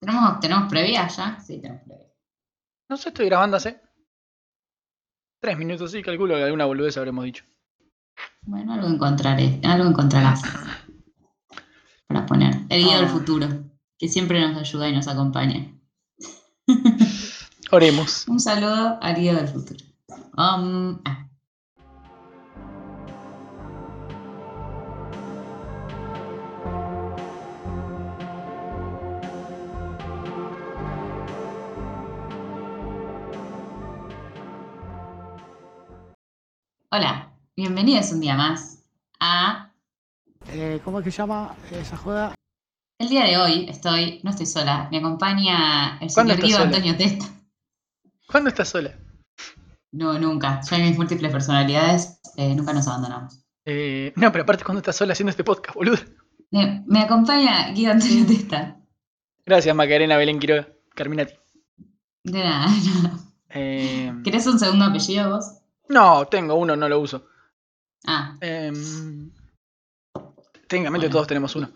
¿Tenemos, ¿Tenemos previa ya? Sí, tenemos previa. No sé, estoy grabando hace tres minutos, sí, calculo que alguna boludez habremos dicho. Bueno, algo encontraré, algo encontrarás para poner. El guía del Ah. futuro, que siempre nos ayuda y nos acompaña. Oremos. Un saludo al guía del futuro. Um, ah. Hola, bienvenidos un día más a Eh, ¿Cómo es que se llama esa joda? El día de hoy estoy, no estoy sola, me acompaña el ¿Cuándo señor Guido? Antonio Testa. ¿Cuándo estás sola? No, nunca. Ya en mis múltiples personalidades eh, nunca nos abandonamos. Eh, no, pero aparte, ¿cuándo estás sola haciendo este podcast, boludo? Me, me acompaña Guido Antonio Testa. Gracias, Macarena Belén Quiroga, Carminati. De nada, nada. Eh, ¿Querés un segundo apellido vos? No, tengo uno, no lo uso. Ah, Eh, técnicamente Bueno. todos tenemos uno.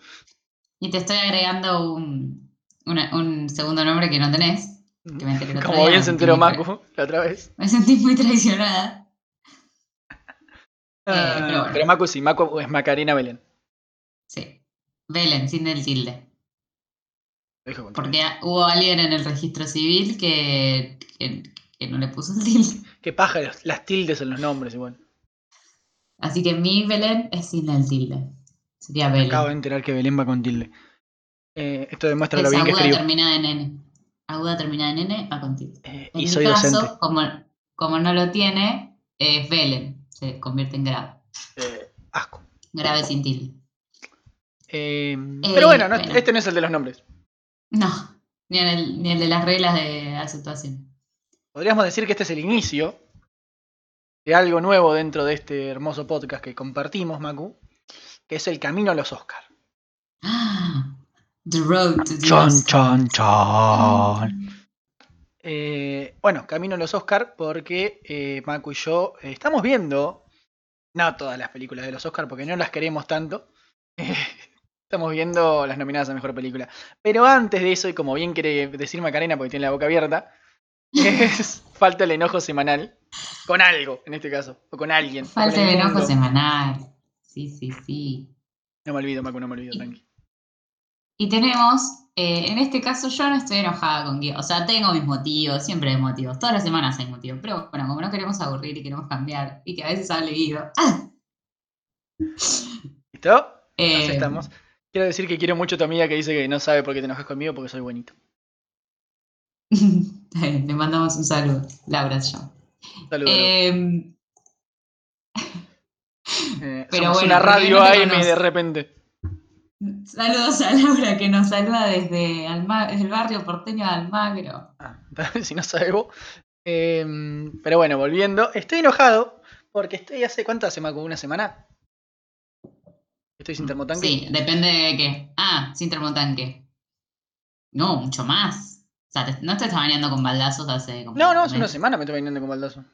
y te estoy agregando un, una- un segundo nombre que no tenés. Que me enteré el otro Como día, bien se enteró Macu la otra vez. Me sentí muy traicionada. Ah, pero bueno. pero Macu sí, Macu es Macarena Belén. Sí. Belén, sin el tilde. Porque hubo alguien en el registro civil que, que, que no le puso el tilde. Qué paja los- las tildes en los nombres igual. Así que mi Belén es sin el tilde. Sería Belén. acabo de enterar que Belén va con tilde. Eh, esto demuestra Es lo bien que aguda escribo. terminada en N. Aguda terminada en N va con tilde. Eh, En y mi soy caso, docente. Como, como no lo tiene, es Belén. Se convierte en grave. Eh, asco. Grave sin tilde. Pero bueno, no- bueno. este no es el de los nombres. No, ni el, ni el de las reglas de aceptación. Podríamos decir que este es el inicio de algo nuevo dentro de este hermoso podcast que compartimos, Macu, que es el camino a los Oscars. Ah, The road to the Chon, Oscar. chon, chon. Eh, bueno, camino a los Oscars porque eh, Macu y yo eh, estamos viendo, no todas las películas de los Oscars porque no las queremos tanto. eh, estamos viendo las nominadas a Mejor Película. Pero antes de eso, y como bien quiere decir Macarena porque tiene la boca abierta, es falta el enojo semanal. Con algo, en este caso. O con alguien. Falta con el enojo mundo. semanal. Sí, sí, sí. No me olvido, Macu, no me olvido, tranqui. Y tenemos, eh, en este caso yo no estoy enojada con Guido, o sea, tengo mis motivos, siempre hay motivos, todas las semanas hay motivos, pero bueno, como no queremos aburrir y queremos cambiar, y que a veces hable Guido. ¡Ah! ¿Listo? Eh, estamos. Quiero decir que quiero mucho a tu amiga que dice que no sabe por qué te enojas conmigo porque soy buenito. Le mandamos un saludo, Laura llama. Saludos. Eh, Eh, pero somos bueno, una radio no AM de repente. saludos a Laura que nos saluda desde, Alma- desde el barrio porteño de Almagro. Ah, si no sabe vos. Eh, pero bueno, volviendo. Estoy enojado porque estoy hace. ¿Cuánto hace, Macu? ¿Una semana? Estoy sin termotanque. Sí, depende de qué. Ah, sin termotanque. No, mucho más. O sea, te- no te estás bañando con baldazos hace como No, no, hace una semana me estoy bañando con baldazo.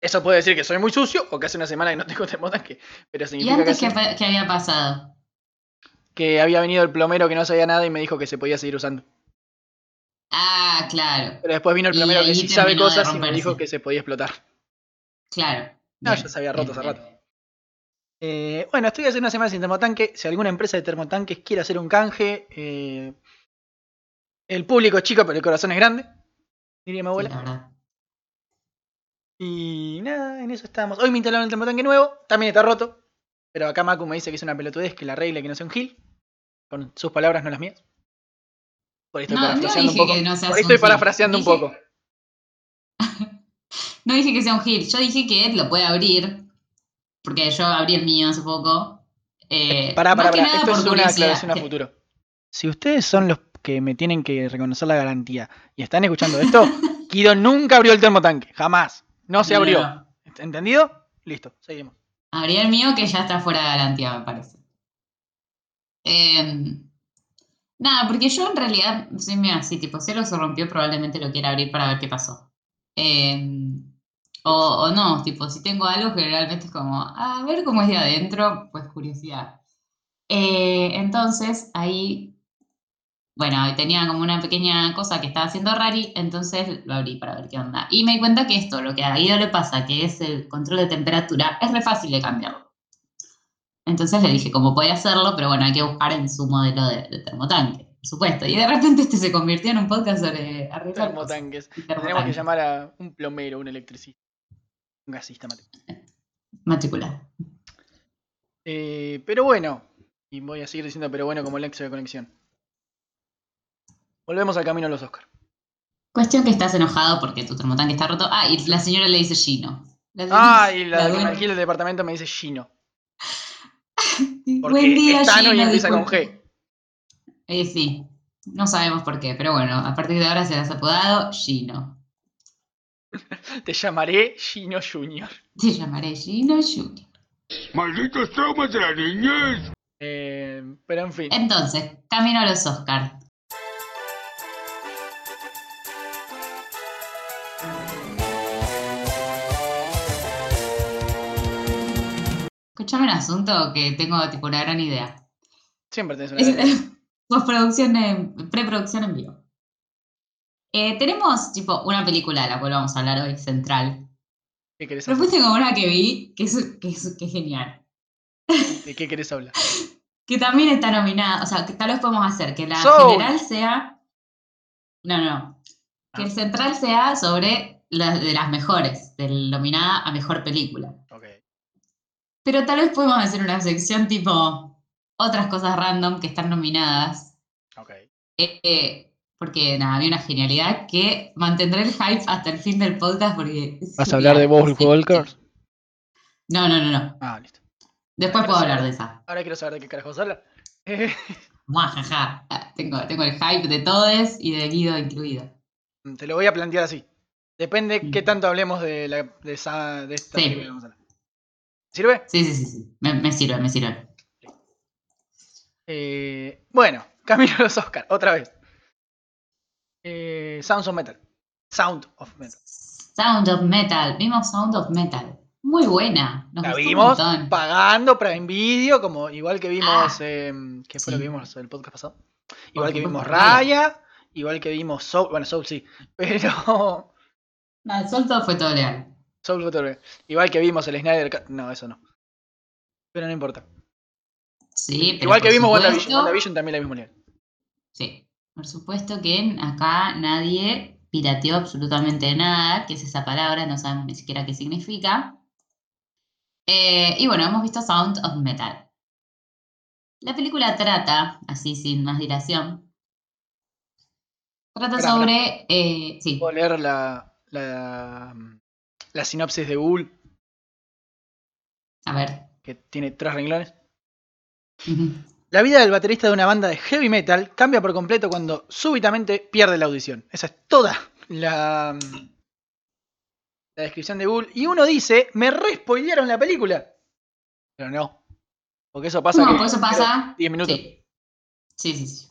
Eso puede decir que soy muy sucio o que hace una semana que no tengo termotanque. Pero ¿Y significa antes que, qué, hace- pa- qué había pasado? que había venido el plomero que no sabía nada y me dijo que se podía seguir usando. Ah, claro, Pero después vino el Y plomero que sí sabe cosas y me dijo que se podía explotar. claro. No, Bien, ya se había roto bien, hace rato. bien. Eh, bueno, estoy hace una semana sin termotanque. Si alguna empresa de termotanques quiere hacer un canje, eh, el público es chico, pero el corazón es grande. Diría mi Sí, abuela. Y nada, en eso estamos. Hoy me instalaron el termotanque nuevo, también está roto. Pero acá Macu me dice que es una pelotudez, que la arregle, que no sea un gil. Con sus palabras, no las mías. Por ahí estoy No, parafraseando un poco. no Por ahí un estoy parafraseando un Dije- poco. No dije que sea un gil, yo dije que él lo puede abrir, porque yo abrí el mío hace poco. Eh, Pará, pará, pará. Esto es una curiosidad. aclaración a futuro. Si ustedes son los que me tienen que reconocer la garantía y están escuchando esto, Kido nunca abrió el termotanque. Jamás. No se abrió. no. ¿Entendido? Listo, seguimos. Abrí el mío que ya está fuera de garantía, me parece. Em, nada, porque yo en realidad, soy medio así, tipo, si algo se rompió, probablemente lo quiera abrir para ver qué pasó. Em, o, o no, tipo, si tengo algo, generalmente es como, a ver cómo es de adentro, pues curiosidad. Eh, entonces, ahí bueno, tenía como una pequeña cosa que estaba haciendo Rari, entonces lo abrí para ver qué onda. Y me di cuenta que esto, lo que a Guido le pasa, que es el control de temperatura, es re fácil de cambiarlo. Entonces le dije cómo podía hacerlo, pero bueno, hay que buscar en su modelo de, de termotanque, por supuesto. Y de repente este se convirtió en un podcast sobre arreglar cosas. Termotanques. Tenemos que llamar a un plomero, un electricista, un gasista. mate. Matricular. Eh, pero bueno, y voy a seguir diciendo pero bueno como el de conexión. Volvemos al camino a los Oscars. Cuestión que estás enojado porque tu termotanque está roto. Ah, y la señora le dice Gino. La Ah, y la, que me alquila el departamento me dice Gino. Porque Buen día, Tano y Gino, empieza con. G. Eh, sí, no sabemos por qué, pero bueno, a partir de ahora serás apodado Gino. Te llamaré Gino Junior. Te llamaré Gino Junior. Malditos traumas de la niñez. Eh, pero en fin. Entonces, camino a los Oscars. Escuchame un asunto que tengo tipo una gran idea. Siempre tenés una idea. Postproducción en, preproducción en vivo. Eh, tenemos tipo una película de la cual vamos a hablar hoy, central. ¿Qué querés hablar? Propuse como una que vi, que es, que es, que es genial. ¿De qué querés hablar? Que también está nominada, o sea, que tal vez podemos hacer que la Soul. general sea. No, no. Que Ah. el central sea sobre las de las mejores, del nominada a mejor película. Pero tal vez podemos hacer una sección tipo otras cosas random que están nominadas. Ok. Eh, eh, porque nada, había una genialidad que mantendré el hype hasta el fin del podcast porque. ¿Vas a hablar de Sí, Walkers? No, no, no, no. Ah, listo. Después puedo hablar de esa. Ahora quiero saber de qué carajos habla. Eh, Muajaja. Tengo, tengo el hype de todos y de Guido incluido. te lo voy a plantear así. Depende Mm. qué tanto hablemos de, la, de, esa, de esta Sí. que vamos a hablar. ¿Sirve? Sí, sí, sí, sí. Me, me sirve, me sirve. Eh, bueno, camino a los Oscars, otra vez. Eh, Sounds of Metal. Sound of Metal. Sound of Metal. Vimos Sound of Metal. Muy buena. Nos La un vimos pagando Prime Video, como igual que vimos. Ah. eh, ¿Qué fue lo que vimos el podcast pasado? Igual que vimos Raya. Raya, igual que vimos Soul. Bueno, Soul sí, pero. No, el suelto fue todo legal. Soul. Igual que vimos el Snyder Cut. No, eso no. Pero no importa. Sí, pero igual que vimos supuesto- WandaVision. WandaVision también la vimos nivel. Sí. Por supuesto que acá nadie pirateó absolutamente nada, que es esa palabra, no sabemos ni siquiera qué significa. Eh, y bueno, hemos visto Sound of Metal. La película trata, así sin más dilación, trata sobre... eh, sí, Puedo leer la, la, la sinopsis de Google, a ver. que tiene tres renglones. La vida del baterista de una banda de heavy metal cambia por completo cuando súbitamente pierde la audición. Esa es toda la, la descripción de Google. Y uno dice, me respoilearon la película. Pero no. Porque eso pasa. No, que- por eso pasa... 10 minutos. Sí. sí, sí, sí.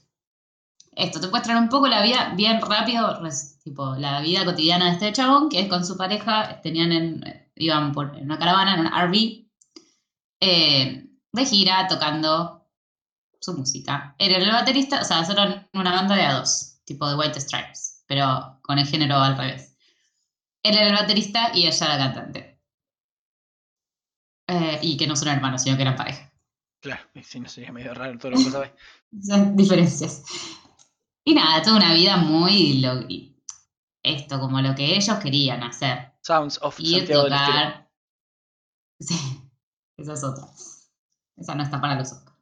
Esto, te muestran un poco la vida bien rápido, res- tipo la vida cotidiana de este chabón, que es con su pareja, tenían en, iban por, en una caravana, en un RV, eh, de gira, tocando su música. Era el baterista, o sea, solo una banda de a dos, tipo de White Stripes, pero con el género al revés. Él era el baterista y ella la cantante. Eh, y que no son hermanos, sino que eran pareja. Claro, si no sería medio raro todo lo que sabes. Diferencias. Y nada, toda una vida muy lo- esto, como lo que ellos querían hacer. Sounds of Ir, Santiago del tocar. Sí, esa es otra. Esa no está para los Oscars.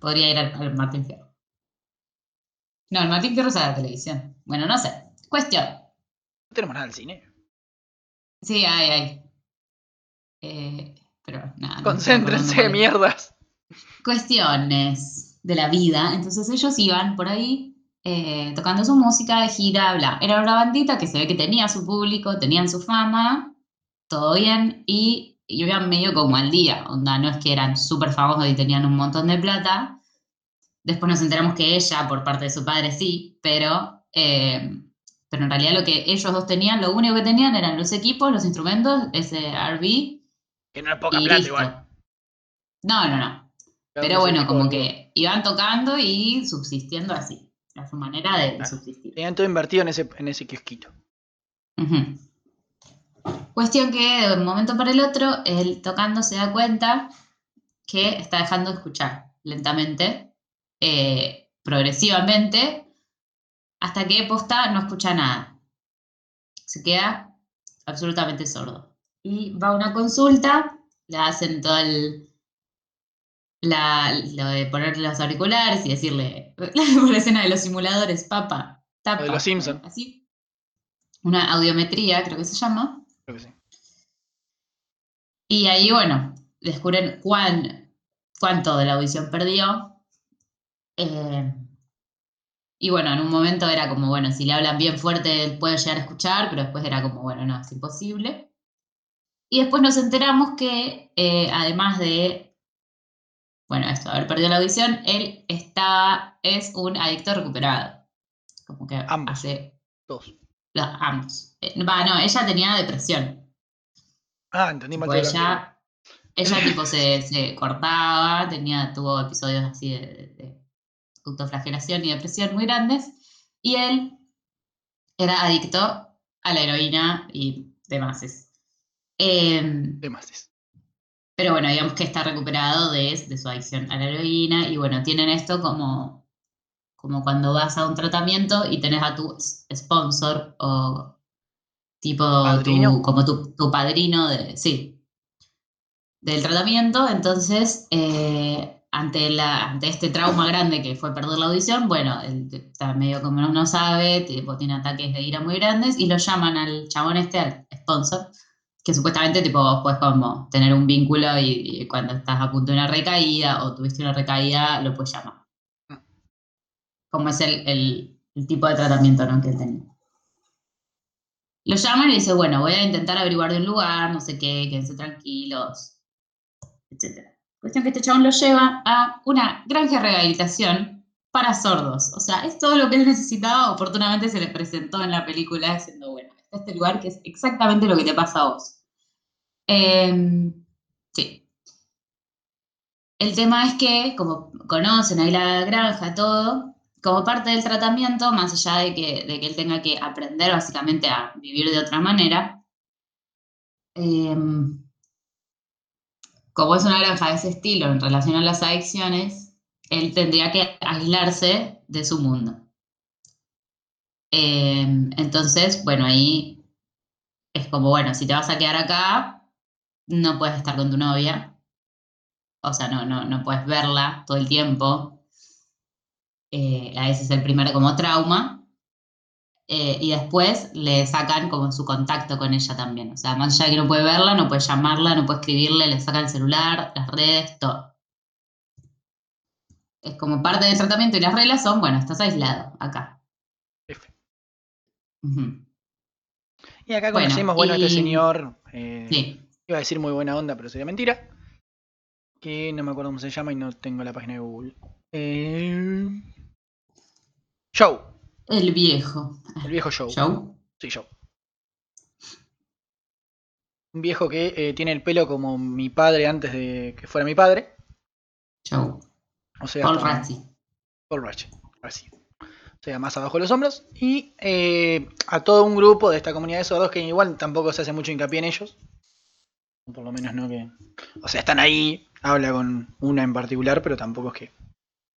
Podría ir al, al Martín Fierro. No, el Martín Fierro es a la televisión. Bueno, no sé. Cuestión. No tenemos nada al cine. Sí, hay, hay. Eh, pero nada. Concéntrense, mierdas. cuestiones de la vida. Entonces ellos iban por ahí eh, tocando su música de gira, bla. Era una bandita que se ve que tenía su público, tenían su fama, todo bien, y, iban medio como al día. Onda, no es que eran súper famosos y tenían un montón de plata. Después nos enteramos que ella, por parte de su padre, sí, pero, eh, pero en realidad lo que ellos dos tenían, lo único que tenían eran los equipos, los instrumentos, ese RV Que no es poca plata listo. igual. No, no, no. Pero bueno, como que iban tocando y subsistiendo así. Era su manera de, subsistir. Tenían todo invertido en ese, en ese kiosquito. Cuestión que de un momento para el otro, él tocando se da cuenta que está dejando de escuchar lentamente, eh, progresivamente, hasta que posta no escucha nada. Se queda absolutamente sordo. Y va a una consulta, le hacen todo el. La, lo de ponerle los auriculares y decirle, la escena de los simuladores, papa, tapa. Lo de los Simpson. Así. Una audiometría, creo que se llama. Creo que sí. Y ahí, bueno, descubren cuán, cuánto de la audición perdió. Eh, y bueno, en un momento era como, bueno, si le hablan bien fuerte puede llegar a escuchar, pero después era como, bueno, no, es imposible. Y después nos enteramos que, eh, además de, bueno, esto, haber perdido la audición, él está, es un adicto recuperado. Como que Ambos. hace Dos. los ambos. Eh, Va, no, ella tenía depresión. Ah, entendí mal. Que- ella, ella tipo se, se cortaba, tenía, tuvo episodios así de, de- de autoflagelación y depresión muy grandes, y él era adicto a la heroína y demás. Em, Demás. Pero bueno, digamos que está recuperado de, de su adicción a la heroína y bueno, tienen esto como, como cuando vas a un tratamiento y tenés a tu sponsor o tipo tu, como tu, tu padrino de, sí, del tratamiento. Entonces, eh, ante, la, ante este trauma grande que fue perder la audición, bueno, él está medio como no sabe, tipo, tiene ataques de ira muy grandes y lo llaman al chabón este, al sponsor, que supuestamente tipo vos puedes como tener un vínculo y, y cuando estás a punto de una recaída o tuviste una recaída, lo puedes llamar. Como es el, el- el tipo de tratamiento ¿no? que él tenía. Lo llaman y dice, bueno, voy a intentar averiguar de un lugar, no sé qué, quédense tranquilos, etc. Cuestión que este chabón lo lleva a una granja de rehabilitación para sordos. O sea, es todo lo que él necesitaba, oportunamente se le presentó en la película diciendo, bueno, este lugar que es exactamente lo que te pasa a vos. Em, sí. El tema es que, como conocen ahí la granja, todo, como parte del tratamiento, más allá de que, de que él tenga que aprender básicamente a vivir de otra manera, em, como es una granja de ese estilo en relación a las adicciones, él tendría que aislarse de su mundo. Em, entonces, bueno, ahí es como, bueno, si te vas a quedar acá, no puedes estar con tu novia. O sea, no, no, no puedes verla todo el tiempo. Eh, a ese es el primer como trauma. Eh, y después le sacan como su contacto con ella también. O sea, más allá de que no puede verla, no puede llamarla, no puede escribirle, le sacan el celular, las redes, todo. Es como parte del tratamiento y las reglas son, bueno, estás aislado acá. Y acá Bueno, conocimos, bueno, a este señor. eh, Sí. Iba a decir muy buena onda, pero sería mentira. Que no me acuerdo cómo se llama y no tengo la página de Google. Eh... El viejo. El viejo Joe. Joe. Sí, Joe. Un viejo que eh, tiene el pelo como mi padre antes de que fuera mi padre. Joe. O sea, Paul Razzi. Paul. O sea, más abajo de los hombros. Y eh, a todo un grupo de esta comunidad de sordos que igual tampoco se hace mucho hincapié en ellos. Por lo menos no que. O sea, están ahí, habla con una en particular, pero tampoco es que.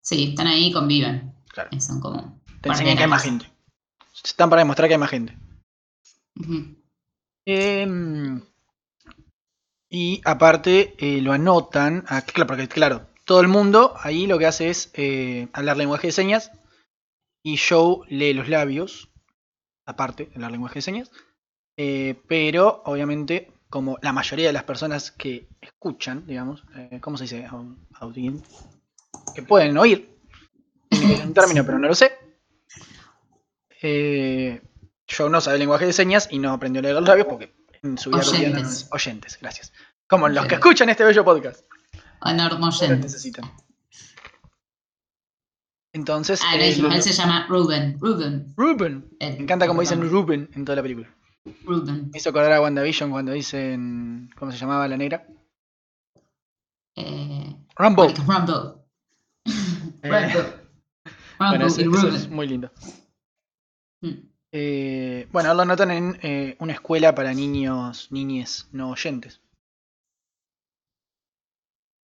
Sí, están ahí y conviven. Claro. Son como. Te enseñan que hay más gente. Están para demostrar que hay más gente. Em, y aparte eh, lo anotan. claro, porque claro, todo el mundo ahí lo que hace es eh, hablar lenguaje de señas. Y Joe lee los labios. Aparte de hablar lenguaje de señas. eh, pero obviamente, como la mayoría de las personas que escuchan, digamos, eh, ¿cómo se dice? Au- Audien. Que pueden oír. Tiene un término, pero no lo sé. Eh, Joe no sabe lenguaje de señas y no aprendió a leer los labios porque en su vida Oyentes. es- oyentes, gracias. Como los que Oyentes. escuchan este bello podcast. Honor No lo Moyentes. necesitan. Entonces, Ah, no eh, se llama Ruben. Ruben. Ruben. El- Me encanta como el dicen. Ruben en toda la película. Ruben. Me hizo acordar a WandaVision cuando dicen. ¿Cómo se llamaba la negra? Eh, Rumble. Rambeau. Eh, Rambeau. Bueno, eso es muy lindo. Mm. Eh, bueno, lo anotan en eh, una escuela para niños, niñes no oyentes.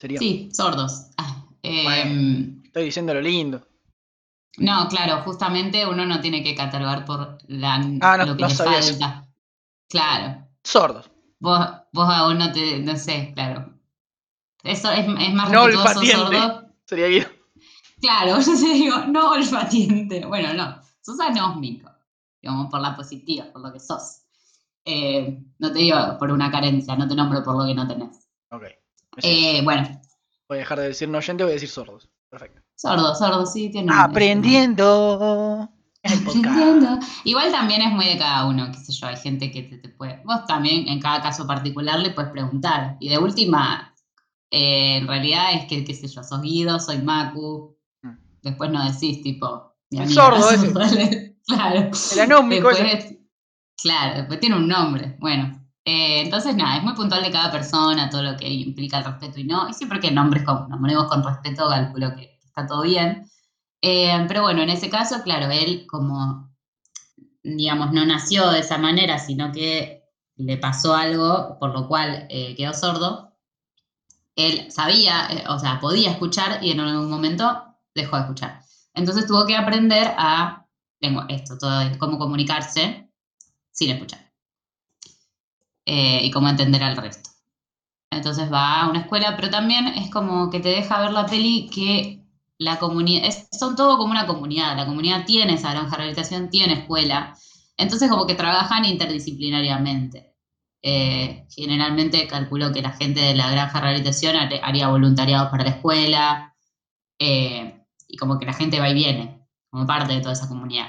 Sería. Sí, sordos. Ah, eh, Bueno. Estoy diciendo lo lindo. No, claro, justamente uno no tiene que catalogar por la, Ah, no, lo que no le eso. falta. Claro, Sordos. vos, vos aún no te, no sé, claro. Eso es, es más No sordo. Sería Guido. Claro, yo te digo, no olfatiente. Bueno, no, sos anósmico, digamos, por la positiva, por lo que sos. Eh, no te digo por una carencia, no te nombro por lo que no tenés. Ok. Eh, bueno, Voy a dejar de decir no oyente, voy a decir sordos. Perfecto. Sordo, sordo, sí, tiene un- Aprendiendo. Podcast. Aprendiendo. Igual también es muy de cada uno, qué sé yo, hay gente que te, te puede... Vos también en cada caso particular le puedes preguntar. Y de última, eh, en realidad es que, qué sé yo, sos Guido, soy Macu. Mm. Después no decís tipo... El sordo ese. sorda. claro. El anómico ese. Después, claro, después tiene un nombre. Bueno, eh, entonces nada, es muy puntual de cada persona, todo lo que implica el respeto y no. Y siempre que nombres con, nombremos con respeto, calculo que está todo bien. Eh, pero bueno, en ese caso, claro, él como, digamos, no nació de esa manera, sino que le pasó algo por lo cual eh, quedó sordo. Él sabía, eh, o sea, podía escuchar y en algún momento dejó de escuchar. Entonces tuvo que aprender a, tengo esto, todo, es cómo comunicarse sin escuchar. Eh, y cómo entender al resto. Entonces va a una escuela, pero también es como que te deja ver la peli que la comunidad, son todo como una comunidad, la comunidad tiene esa granja de rehabilitación, tiene escuela, entonces como que trabajan interdisciplinariamente. Eh, generalmente calculo que la gente de la granja de rehabilitación har- haría voluntariado para la escuela, eh, y como que la gente va y viene, como parte de toda esa comunidad.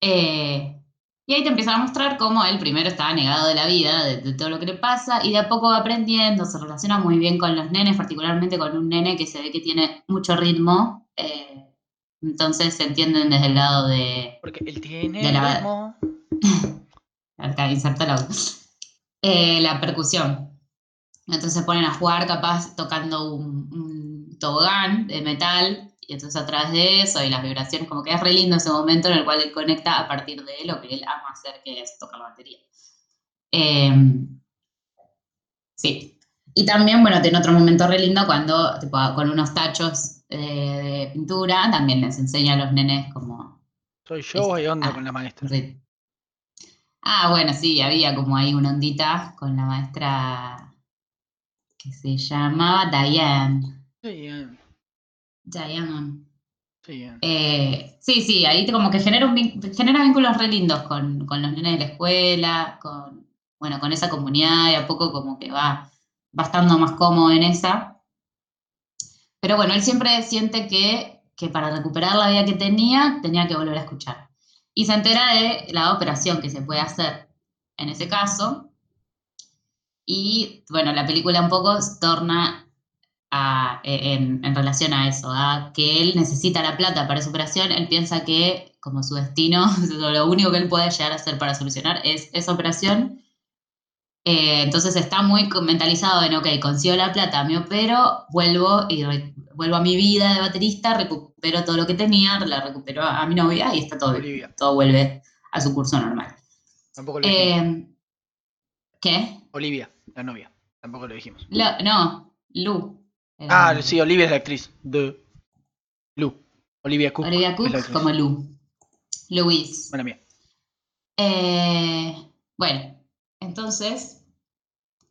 Eh, y ahí te empiezan a mostrar cómo él primero estaba negado de la vida, de, de todo lo que le pasa, y de a poco va aprendiendo, se relaciona muy bien con los nenes, particularmente con un nene que se ve que tiene mucho ritmo. eh, entonces se entienden desde el lado de. Porque él tiene De la- ritmo. Acá eh, la percusión. Entonces se ponen a jugar, capaz tocando un, un tobogán de metal, y entonces a través de eso y las vibraciones, como que es re lindo ese momento en el cual él conecta a partir de lo que él ama hacer, que es tocar la batería. Em, sí. Y también, bueno, tiene otro momento re lindo cuando, tipo, con unos tachos eh, de pintura, también les enseña a los nenes como Soy yo o hay onda Ah, con la maestra. Sí. Ah, bueno, sí, había como ahí una ondita con la maestra que se llamaba Diane. Sí, bien. Diane. Sí, bien. Eh, sí, sí, ahí te como que genera, un genera vínculos re lindos con, con los nenes de la escuela, con, bueno, con esa comunidad y a poco como que va, va estando más cómodo en esa. Pero bueno, él siempre siente que, que para recuperar la vida que tenía, tenía que volver a escuchar. Y se entera de la operación que se puede hacer en ese caso. Y bueno, la película un poco torna a- en, en relación a eso, a que él necesita la plata para su operación, él piensa que como su destino, lo único que él puede llegar a hacer para solucionar es esa operación. Eh, entonces está muy mentalizado en, ok, consigo la plata, me opero, vuelvo y re- vuelvo a mi vida de baterista, recupero todo lo que tenía, la recupero a, a mi novia y está todo Olivia. todo vuelve a su curso normal. Tampoco lo. Eh, ¿Qué? Olivia, la novia. Tampoco lo dijimos. Lo- no, Lu. Ah, sí, Olivia es la actriz. De Lu. Olivia Cook. Olivia Cook como Lu. Luis. Buena mía. Eh, bueno, entonces,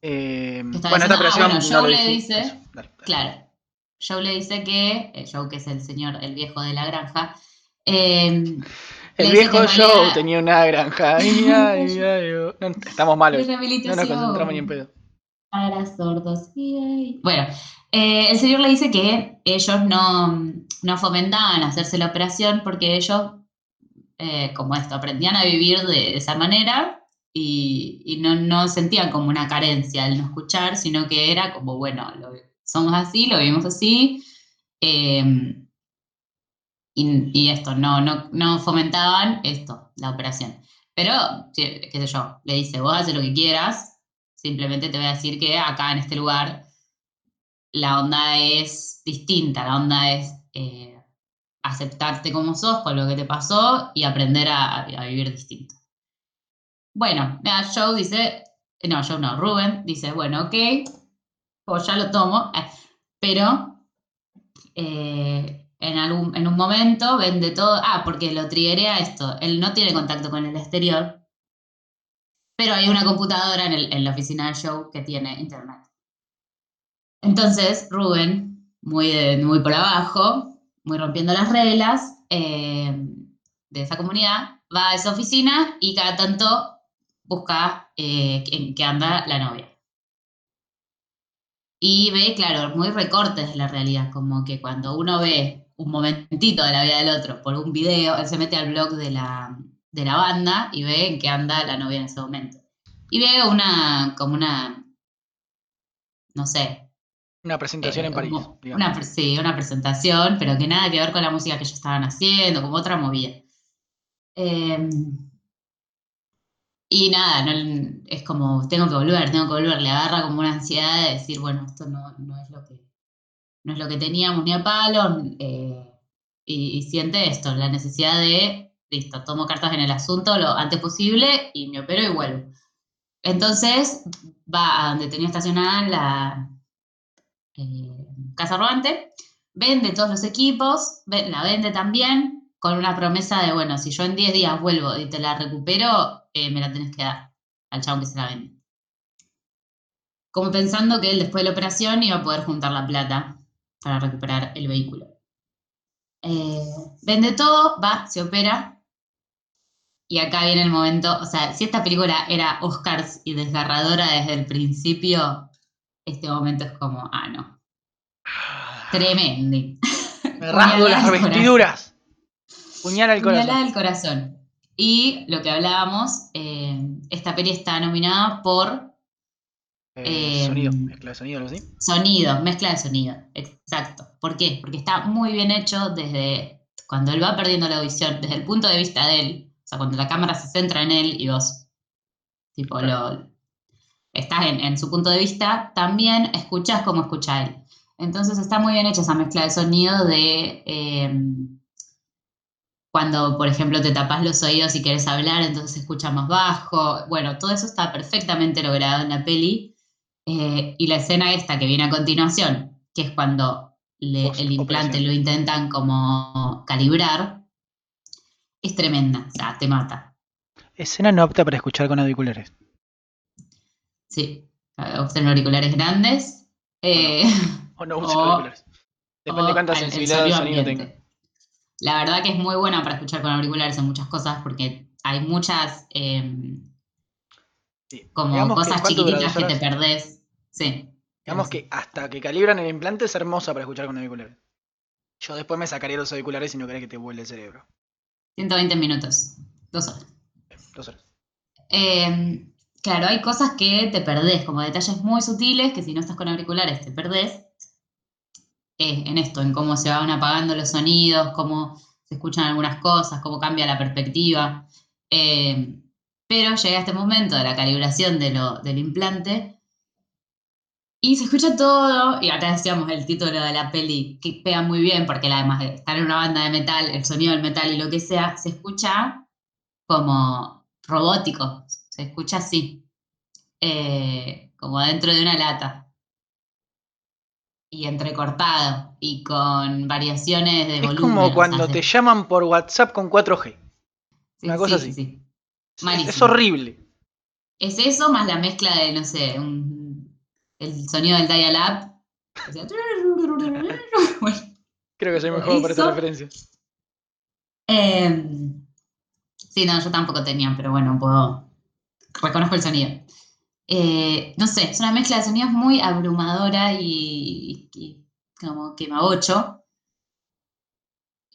Eh, ¿Qué estaba bueno, esta? Ah, operación bueno, no Joe le dice- Eso, dale, dale. claro, Joe le dice que, eh, Joe que es el señor, el viejo de la granja, le El viejo Joe tenía una granja. Ay, ay, ay, oh. No, estamos malos. No nos concentramos ni en pedo. para sordos. Bueno, eh, el señor le dice que ellos no, no fomentaban hacerse la operación porque ellos, eh, como esto, aprendían a vivir de esa manera y, no, no sentían como una carencia al no escuchar, sino que era como, bueno, lo- somos así, lo vivimos así. eh, y, y esto, no, no, no fomentaban esto, la operación. Pero, qué sé yo, le dice, vos haces lo que quieras, simplemente te voy a decir que acá en este lugar la onda es distinta, la onda es, eh, aceptarte como sos con lo que te pasó y aprender a, vivir distinto. Bueno, nada, Joe dice, no, Joe no, Rubén dice, bueno, ok, pues ya lo tomo, eh, pero eh, en, algún, en un momento vende todo, ah, porque lo triguea esto, él no tiene contacto con el exterior, pero hay una computadora en, el- en la oficina de Joe que tiene internet. Entonces, Rubén, muy, muy por abajo, muy rompiendo las reglas eh, de esa comunidad, va a esa oficina y cada tanto busca eh, en qué anda la novia. Y ve, claro, muy recortes de la realidad, como que cuando uno ve un momentito de la vida del otro por un video, él se mete al blog de la, de la banda y ve en qué anda la novia en ese momento. Y ve una, como una, no sé, Una presentación eh, en París. como. Una, sí, una presentación, pero que nada que ver con la música que ellos estaban haciendo, como otra movida. Eh, y nada, no- es como, tengo que volver, tengo que volver. Le agarra como una ansiedad de decir, bueno, esto no, no es lo que no es lo que teníamos ni a palo. eh, y, y siente esto, la necesidad de, listo, tomo cartas en el asunto lo antes posible y me opero y vuelvo. Entonces va a donde tenía estacionada la eh, casa rodante, vende todos los equipos, la vende también con una promesa de, bueno, si yo en 10 días vuelvo y te la recupero, eh, me la tenés que dar al chabón que se la vende. Como pensando que él después de la operación iba a poder juntar la plata para recuperar el vehículo. Eh, vende todo, va, se opera. Y acá viene el momento, o sea, si esta película era Oscars y desgarradora desde el principio, este momento es como, ah, no, tremendi. Me rasgo las Puñalada al vestiduras. Puñal al Puñalada corazón. del corazón. Y lo que hablábamos, eh, esta peli está nominada por Eh, eh, sonido, mezcla de sonido, algo así. sonido, mezcla de sonido. Exacto. ¿Por qué? Porque está muy bien hecho desde cuando él va perdiendo la audición, desde el punto de vista de él. O sea, cuando la cámara se centra en él y vos, tipo, lo, estás en, en su punto de vista, también escuchás como escucha él. Entonces está muy bien hecha esa mezcla de sonido de eh, cuando, por ejemplo, te tapas los oídos y querés hablar, entonces se escucha más bajo. Bueno, todo eso está perfectamente logrado en la peli. Eh, y la escena esta que viene a continuación, que es cuando le- el implante operación. lo intentan como calibrar, es tremenda, o sea, te mata. Escena no apta para escuchar con auriculares. Sí, obtener auriculares grandes. eh, O no usen O- auriculares. Depende de cuánta sensibilidad del sonido ambiente. tenga. La verdad que es muy buena para escuchar con auriculares en muchas cosas porque hay muchas eh, Sí. como Digamos cosas chiquititas ¿Dos que te perdés. Sí. Digamos que hasta que calibran el implante es hermosa para escuchar con auriculares. Yo después me sacaría los auriculares si no querés que te vuele el cerebro. sí. 120 minutos, dos horas. Dos horas. Eh, claro, hay cosas que te perdés, como detalles muy sutiles que si no estás con auriculares te perdés. Eh, en esto, en cómo se van apagando los sonidos, cómo se escuchan algunas cosas, cómo cambia la perspectiva. Eh, pero llega este momento de la calibración del implante y se escucha todo, y acá decíamos el título de la peli, que pega muy bien, porque además de estar en una banda de metal, el sonido del metal y lo que sea, se escucha como robótico, se escucha así, eh, como dentro de una lata. Y entrecortado, y con variaciones de Es volumen. como o sea, cuando te llaman por WhatsApp con 4G. sí, una cosa sí, así. sí. Es- Malísimo. Es horrible. Es eso más la mezcla de, no sé, un- el sonido del dial-up. O sea, bueno, Creo que soy joven para esta referencia. Em, sí, no, yo tampoco tenía, pero bueno, puedo. Reconozco el sonido. Eh, no sé, es una mezcla de sonidos muy abrumadora y, y como quemabocho.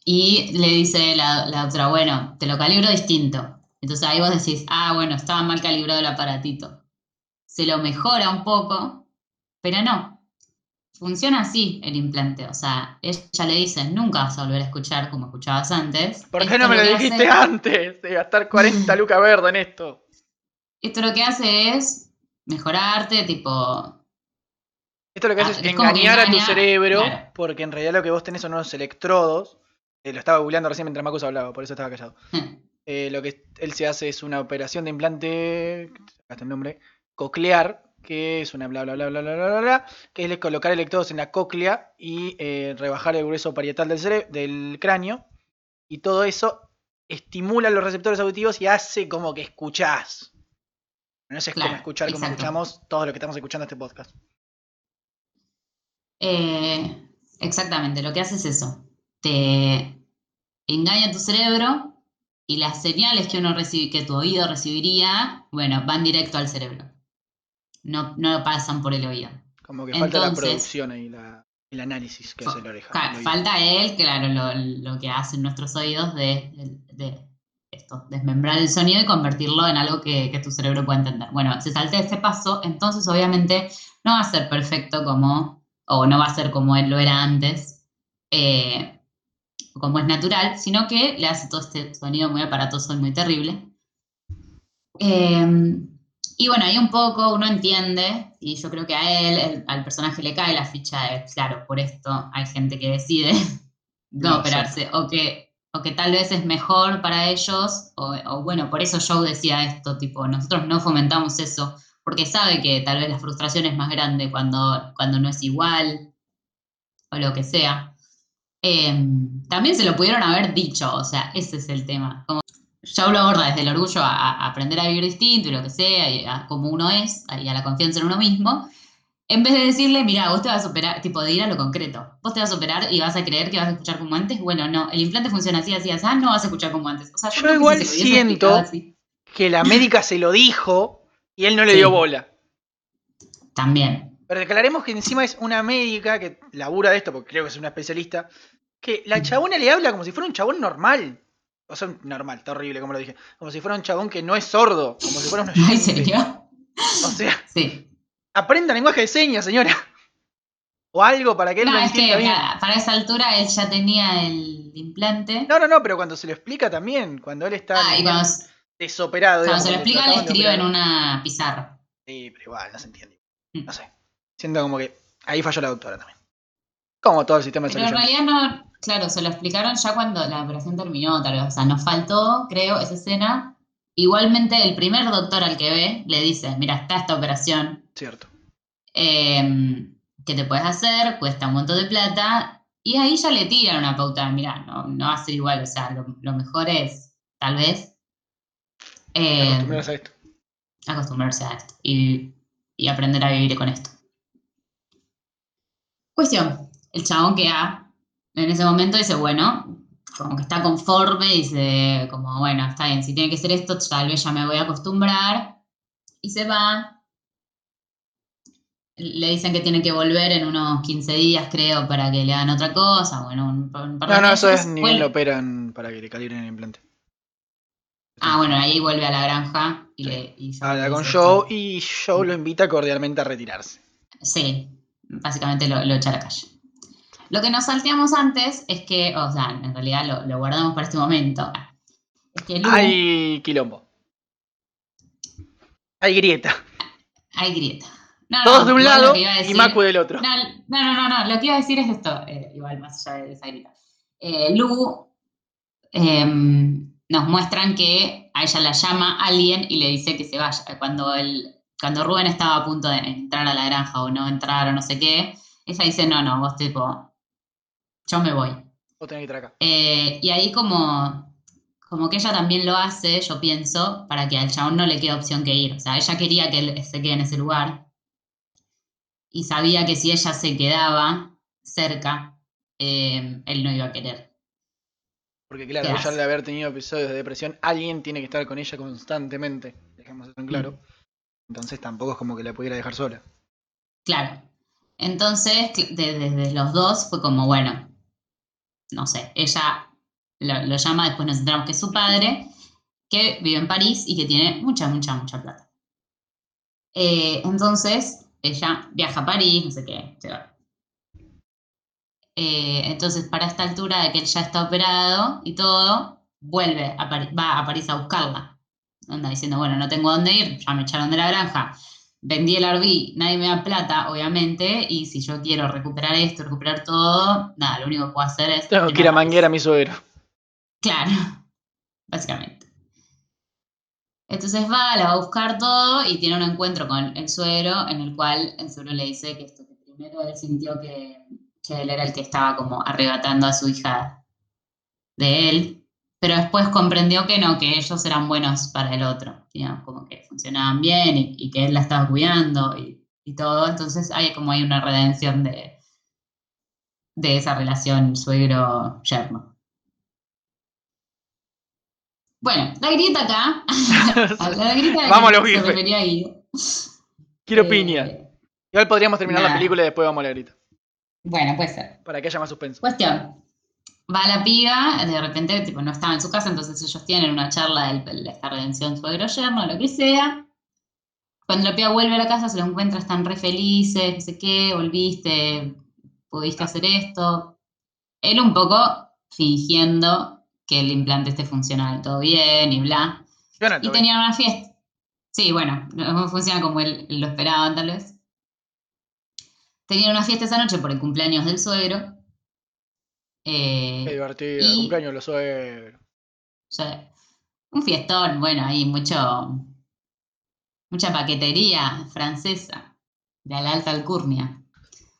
Y le dice la, la otra, bueno, te lo calibro distinto. Entonces ahí vos decís, ah, bueno, estaba mal calibrado el aparatito. Se lo mejora un poco, pero no. Funciona así el implante. O sea, ella le dice, nunca vas a volver a escuchar como escuchabas antes. ¿Por qué Esto no me lo dijiste hace- antes de gastar 40 lucas verde en esto? Esto lo que hace es mejorarte, tipo, Esto lo que Ah, hace es es como que engañar a tu cerebro, claro. porque en realidad lo que vos tenés son unos electrodos eh, lo estaba googleando recién mientras Marcus hablaba, por eso estaba callado. Eh, lo que él se hace es una operación de implante, hasta el nombre, coclear, que es una bla bla bla bla bla bla bla, que es colocar electrodos en la cóclea y eh, rebajar el grueso parietal del, del cráneo. Y todo eso estimula los receptores auditivos y hace como que escuchás. No sé Claro, cómo escuchar como exacto. escuchamos todo lo que estamos escuchando este podcast. Eh, exactamente, lo que hace es eso. Te engaña tu cerebro y las señales que uno recibe, que tu oído recibiría, bueno, van directo al cerebro. No, no pasan por el oído. Como que falta la Entonces- producción ahí, la- el análisis que hace la oreja. Falta él, claro, lo, lo que hacen nuestros oídos de, de- de esto, desmembrar el sonido y convertirlo en algo que, que tu cerebro pueda entender. Bueno, se saltea ese paso, entonces obviamente no va a ser perfecto como, o no va a ser como él lo era antes, eh, como es natural, sino que le hace todo este sonido muy aparatoso y muy terrible. Eh, y bueno, ahí un poco uno entiende, y yo creo que a él, el- al personaje le cae la ficha de, claro, por esto hay gente que decide no No, operarse, o que, o que tal vez es mejor para ellos, o, o bueno, por eso Joe decía esto, tipo, nosotros no fomentamos eso, porque sabe que tal vez la frustración es más grande cuando, cuando no es igual, o lo que sea. Eh, también se lo pudieron haber dicho, o sea, ese es el tema. Como lo aborda desde el orgullo a, a aprender a vivir distinto y lo que sea, y a cómo uno es, y a la confianza en uno mismo, en vez de decirle, mira, vos te vas a operar, tipo de ir a lo concreto, vos te vas a operar y vas a creer que vas a escuchar como antes, bueno, no, el implante funciona así, así, así, ah, no vas a escuchar como antes. O sea, Yo que si igual se siento- Que la médica se lo dijo y él no le Sí. dio bola. También. Pero declaremos que encima es una médica que labura de esto, porque creo que es una especialista, que la Mm. chabona le habla como si fuera un chabón normal. O sea, normal, está horrible como lo dije. Como si fuera un chabón que no es sordo, como si fuera un ¿En serio? O sea, Sí. Aprenda lenguaje de señas, señora. O algo para que él No, lo es que bien. para, esa altura él ya tenía el implante. No, no, no, pero cuando se lo explica también, cuando él está ah, cuando, desoperado. cuando digamos, se lo explica, le escribe en una pizarra. Sí, pero igual, no se entiende. Mm. No sé. Siento como que ahí falló la doctora también. Como todo el sistema de Pero en salud. realidad no, claro, se lo explicaron ya cuando la operación terminó, tal vez. O sea, nos faltó, creo, esa escena. Igualmente, el primer doctor al que ve le dice: Mira, está esta operación Cierto. eh, que te puedes hacer, cuesta un montón de plata. Y ahí ya le tiran una pauta: Mira, no, no va a ser igual. O sea, lo, lo mejor es, tal vez, eh, Acostumbrarse a esto. acostumbrarse a esto y, y aprender a vivir con esto. Cuestión, el chabón que ha, en ese momento dice, bueno, como que está conforme, dice, como, bueno, está bien, si tiene que ser esto, tal vez ya me voy a acostumbrar, y se va. Le dicen que tiene que volver en unos 15 días, creo, para que le hagan otra cosa, bueno, un, un par de No, no, eso es ni bien lo operan para que le calibren el implante. Ah, bueno, ahí vuelve a la granja y le... y Habla con Joe y Joe lo invita cordialmente a retirarse. Sí, básicamente lo, lo echa a la calle. Lo que nos salteamos antes es que, o sea, en realidad lo, lo guardamos para este momento. Es que Lu, hay, Hay quilombo. Hay grieta. grieta. No, no, Todos de un lado y Macu del otro. No, no, no, no, lo que iba a decir es esto, eh, igual más allá de esa grieta. Eh, Lu em, nos muestran que a ella la llama alguien y le dice que se vaya. Cuando, el, cuando Rubén estaba a punto de entrar a la granja o no entrar o no sé qué, ella dice, no, no, vos tipo, yo me voy. Vos tenés que estar acá. Eh, y ahí como, como que ella también lo hace, yo pienso, para que al chabón no le quede opción que ir. O sea, ella quería que él se quede en ese lugar. Y sabía que si ella se quedaba cerca, eh, él no iba a querer. Porque claro, ¿Qué ya hace? de haber tenido episodios de depresión, alguien tiene que estar con ella constantemente. Dejemos eso en claro. Mm. Entonces tampoco es como que la pudiera dejar sola. Claro. Entonces, de- desde los dos fue como, bueno, no sé, ella lo, llama, después nos enteramos que es su padre, que vive en París y que tiene mucha, mucha, mucha plata. Eh, entonces, ella viaja a París, no sé qué, se va. Eh, entonces, para esta altura de que él ya está operado y todo, vuelve va a París a buscarla. Anda diciendo, bueno, no tengo dónde ir, ya me echaron de la granja, vendí el RV, nadie me da plata, obviamente, y si yo quiero recuperar esto, recuperar todo, nada, lo único que puedo hacer es... Tengo que ir a manguear a mi suegro. Claro, básicamente. Entonces va, la va a buscar todo y tiene un encuentro con el suegro en el cual el suegro le dice que esto que primero él sintió que, que él era el que estaba como arrebatando a su hija de él, pero después comprendió que no, que ellos eran buenos para el otro, digamos, como que funcionaban bien y, y que él la estaba cuidando y, y todo, entonces hay como hay una redención de, de esa relación suegro-yerno. Bueno, la grieta acá. la grieta de Vamos a los Guido. Quiero Eh, piña. Igual podríamos terminar la película y después vamos a la grita. Bueno, puede ser. Para que haya más suspenso. Cuestión. Va la piba, de repente tipo, no estaba en su casa, entonces ellos tienen una charla de esta redención suegro-yerno, lo que sea. Cuando la piba vuelve a la casa se lo encuentra, están re felices, no sé qué, volviste, pudiste hacer esto. Él un poco fingiendo que el implante esté funcional, todo bien y bla. Y tenían una fiesta. Sí, bueno, no funciona como él lo esperaban tal vez. Tenían una fiesta esa noche por el cumpleaños del suegro. Eh, Qué divertido. y- El cumpleaños los suegros. o sea, un fiestón, bueno, ahí mucho, mucha paquetería francesa de la alta alcurnia.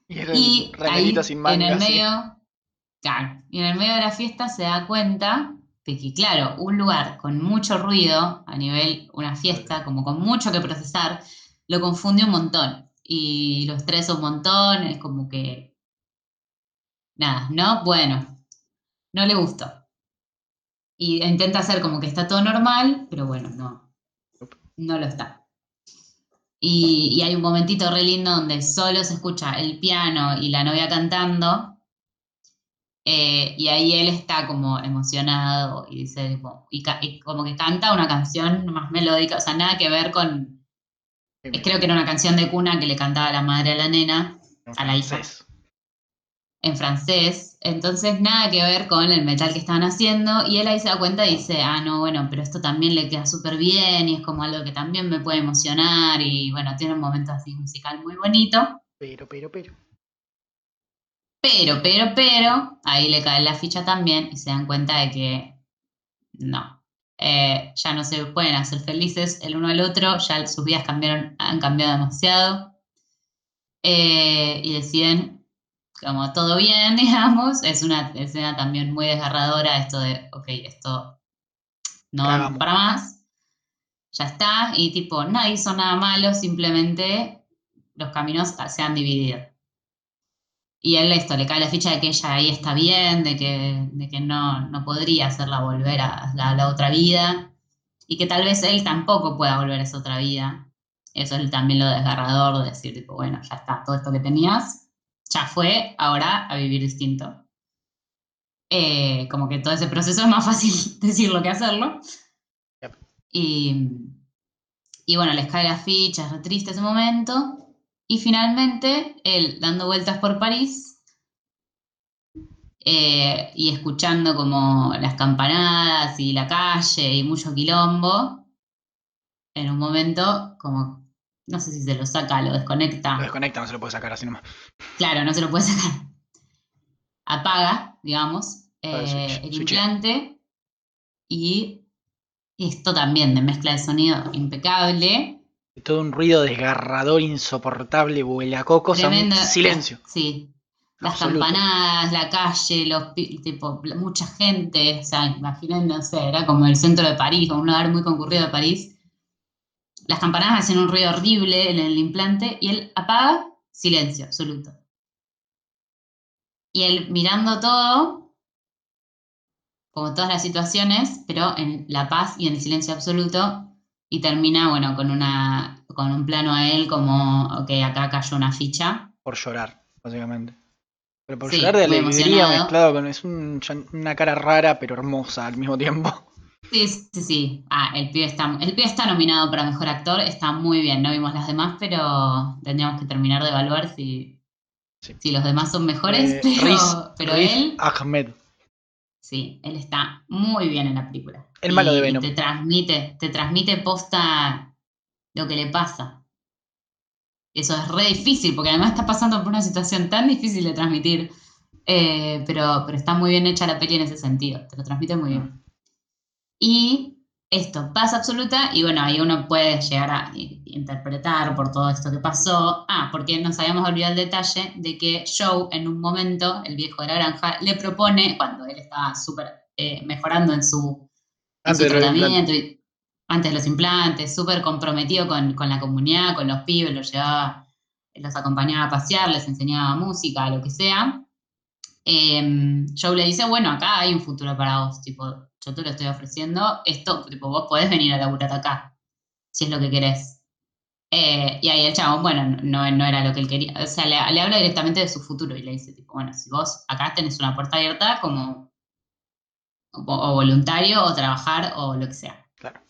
Y Y el ahí, sin en manga. el así. medio, claro, y en el medio de la fiesta se da cuenta de que, claro, un lugar con mucho ruido, a nivel, una fiesta, como con mucho que procesar, lo confunde un montón. Y lo estresa un montón, es como que, nada, ¿no? Bueno, no le gustó. Y intenta hacer como que está todo normal, pero bueno, no, no lo está. Y, y hay un momentito re lindo donde solo se escucha el piano y la novia cantando. eh, y ahí él está como emocionado y dice, tipo- y, como que canta una canción más melódica, o sea, nada que ver con, creo que era una canción de cuna que le cantaba la madre a la nena a la hija. En francés, entonces nada que ver con el metal que estaban haciendo, y él ahí se da cuenta y dice, ah, no, bueno, pero esto también le queda súper bien, y es como algo que también me puede emocionar, y bueno, tiene un momento así musical muy bonito, Pero, pero, pero. pero, pero, pero, ahí le cae la ficha también, y se dan cuenta de que no, eh, ya no se pueden hacer felices el uno al otro, ya sus vidas cambiaron, han cambiado demasiado, eh, y deciden como todo bien, digamos, es una escena también muy desgarradora esto de, ok, esto no Cagamos. para más, ya está, y tipo, nadie hizo nada malo, simplemente los caminos se han dividido. Y él esto, le cae la ficha de que ella ahí está bien, de que, de que no, no podría hacerla volver a la, la otra vida, y que tal vez él tampoco pueda volver a esa otra vida. Eso es también lo desgarrador de decir, tipo, bueno, ya está, todo esto que tenías, ya fue, ahora a vivir distinto. Eh, como que todo ese proceso es más fácil decirlo que hacerlo. Yep. Y, y bueno, les cae la ficha, es re triste ese momento. Y finalmente, él dando vueltas por París eh, y escuchando como las campanadas y la calle y mucho quilombo, en un momento como, no sé si se lo saca, lo desconecta. Lo desconecta, no se lo puede sacar así nomás. Claro, no se lo puede sacar. Apaga, digamos, Apaga el eh, el implante y esto también de mezcla de sonido impecable. Todo un ruido desgarrador, insoportable, huele a coco, o sea, un silencio. Sí. Las Absoluto. campanadas, la calle, los tipo, mucha gente, o sea, imaginen, no sé, era como el centro de París, o un lugar muy concurrido de París. Las campanadas hacen un ruido horrible en el implante y él apaga, silencio absoluto. Y él mirando todo, como todas las situaciones, pero en la paz y en el silencio absoluto, y termina, bueno, con, una, con un plano a él como, ok, acá cayó una ficha. Por llorar, básicamente. Pero por Sí, llorar de alegría mezclado con. Es un- una cara rara, pero hermosa al mismo tiempo. Sí, sí, sí. Ah, el pibe está, el pibe está nominado para mejor actor, está muy bien. No vimos las demás, pero tendríamos que terminar de evaluar si, Sí. si los demás son mejores. Eh, pero Riz- pero Riz él, Ahmed. sí, él está muy bien en la película. El malo de Venom. te transmite, te transmite posta lo que le pasa. Eso es re difícil, porque además está pasando por una situación tan difícil de transmitir. Eh, pero, pero está muy bien hecha la peli en ese sentido, te lo transmite muy bien. Y esto, paz absoluta, y bueno, ahí uno puede llegar a interpretar por todo esto que pasó. Ah, porque nos habíamos olvidado el detalle de que Joe, en un momento, el viejo de la granja, le propone, cuando él estaba súper eh, mejorando en su, en tratamiento, y- antes de los implantes, súper comprometido con, con la comunidad, con los pibes, los llevaba, los acompañaba a pasear, les enseñaba música, lo que sea. Eh, Joe le dice, bueno, acá hay un futuro para vos, tipo, yo te lo estoy ofreciendo, esto, tipo, vos podés venir a laburar acá, si es lo que querés. Eh, y ahí el chabón, bueno, no, no era lo que él quería, o sea, le, le habla directamente de su futuro y le dice, tipo, bueno, si vos acá tenés una puerta abierta como o, o voluntario o trabajar o lo que sea. Claro.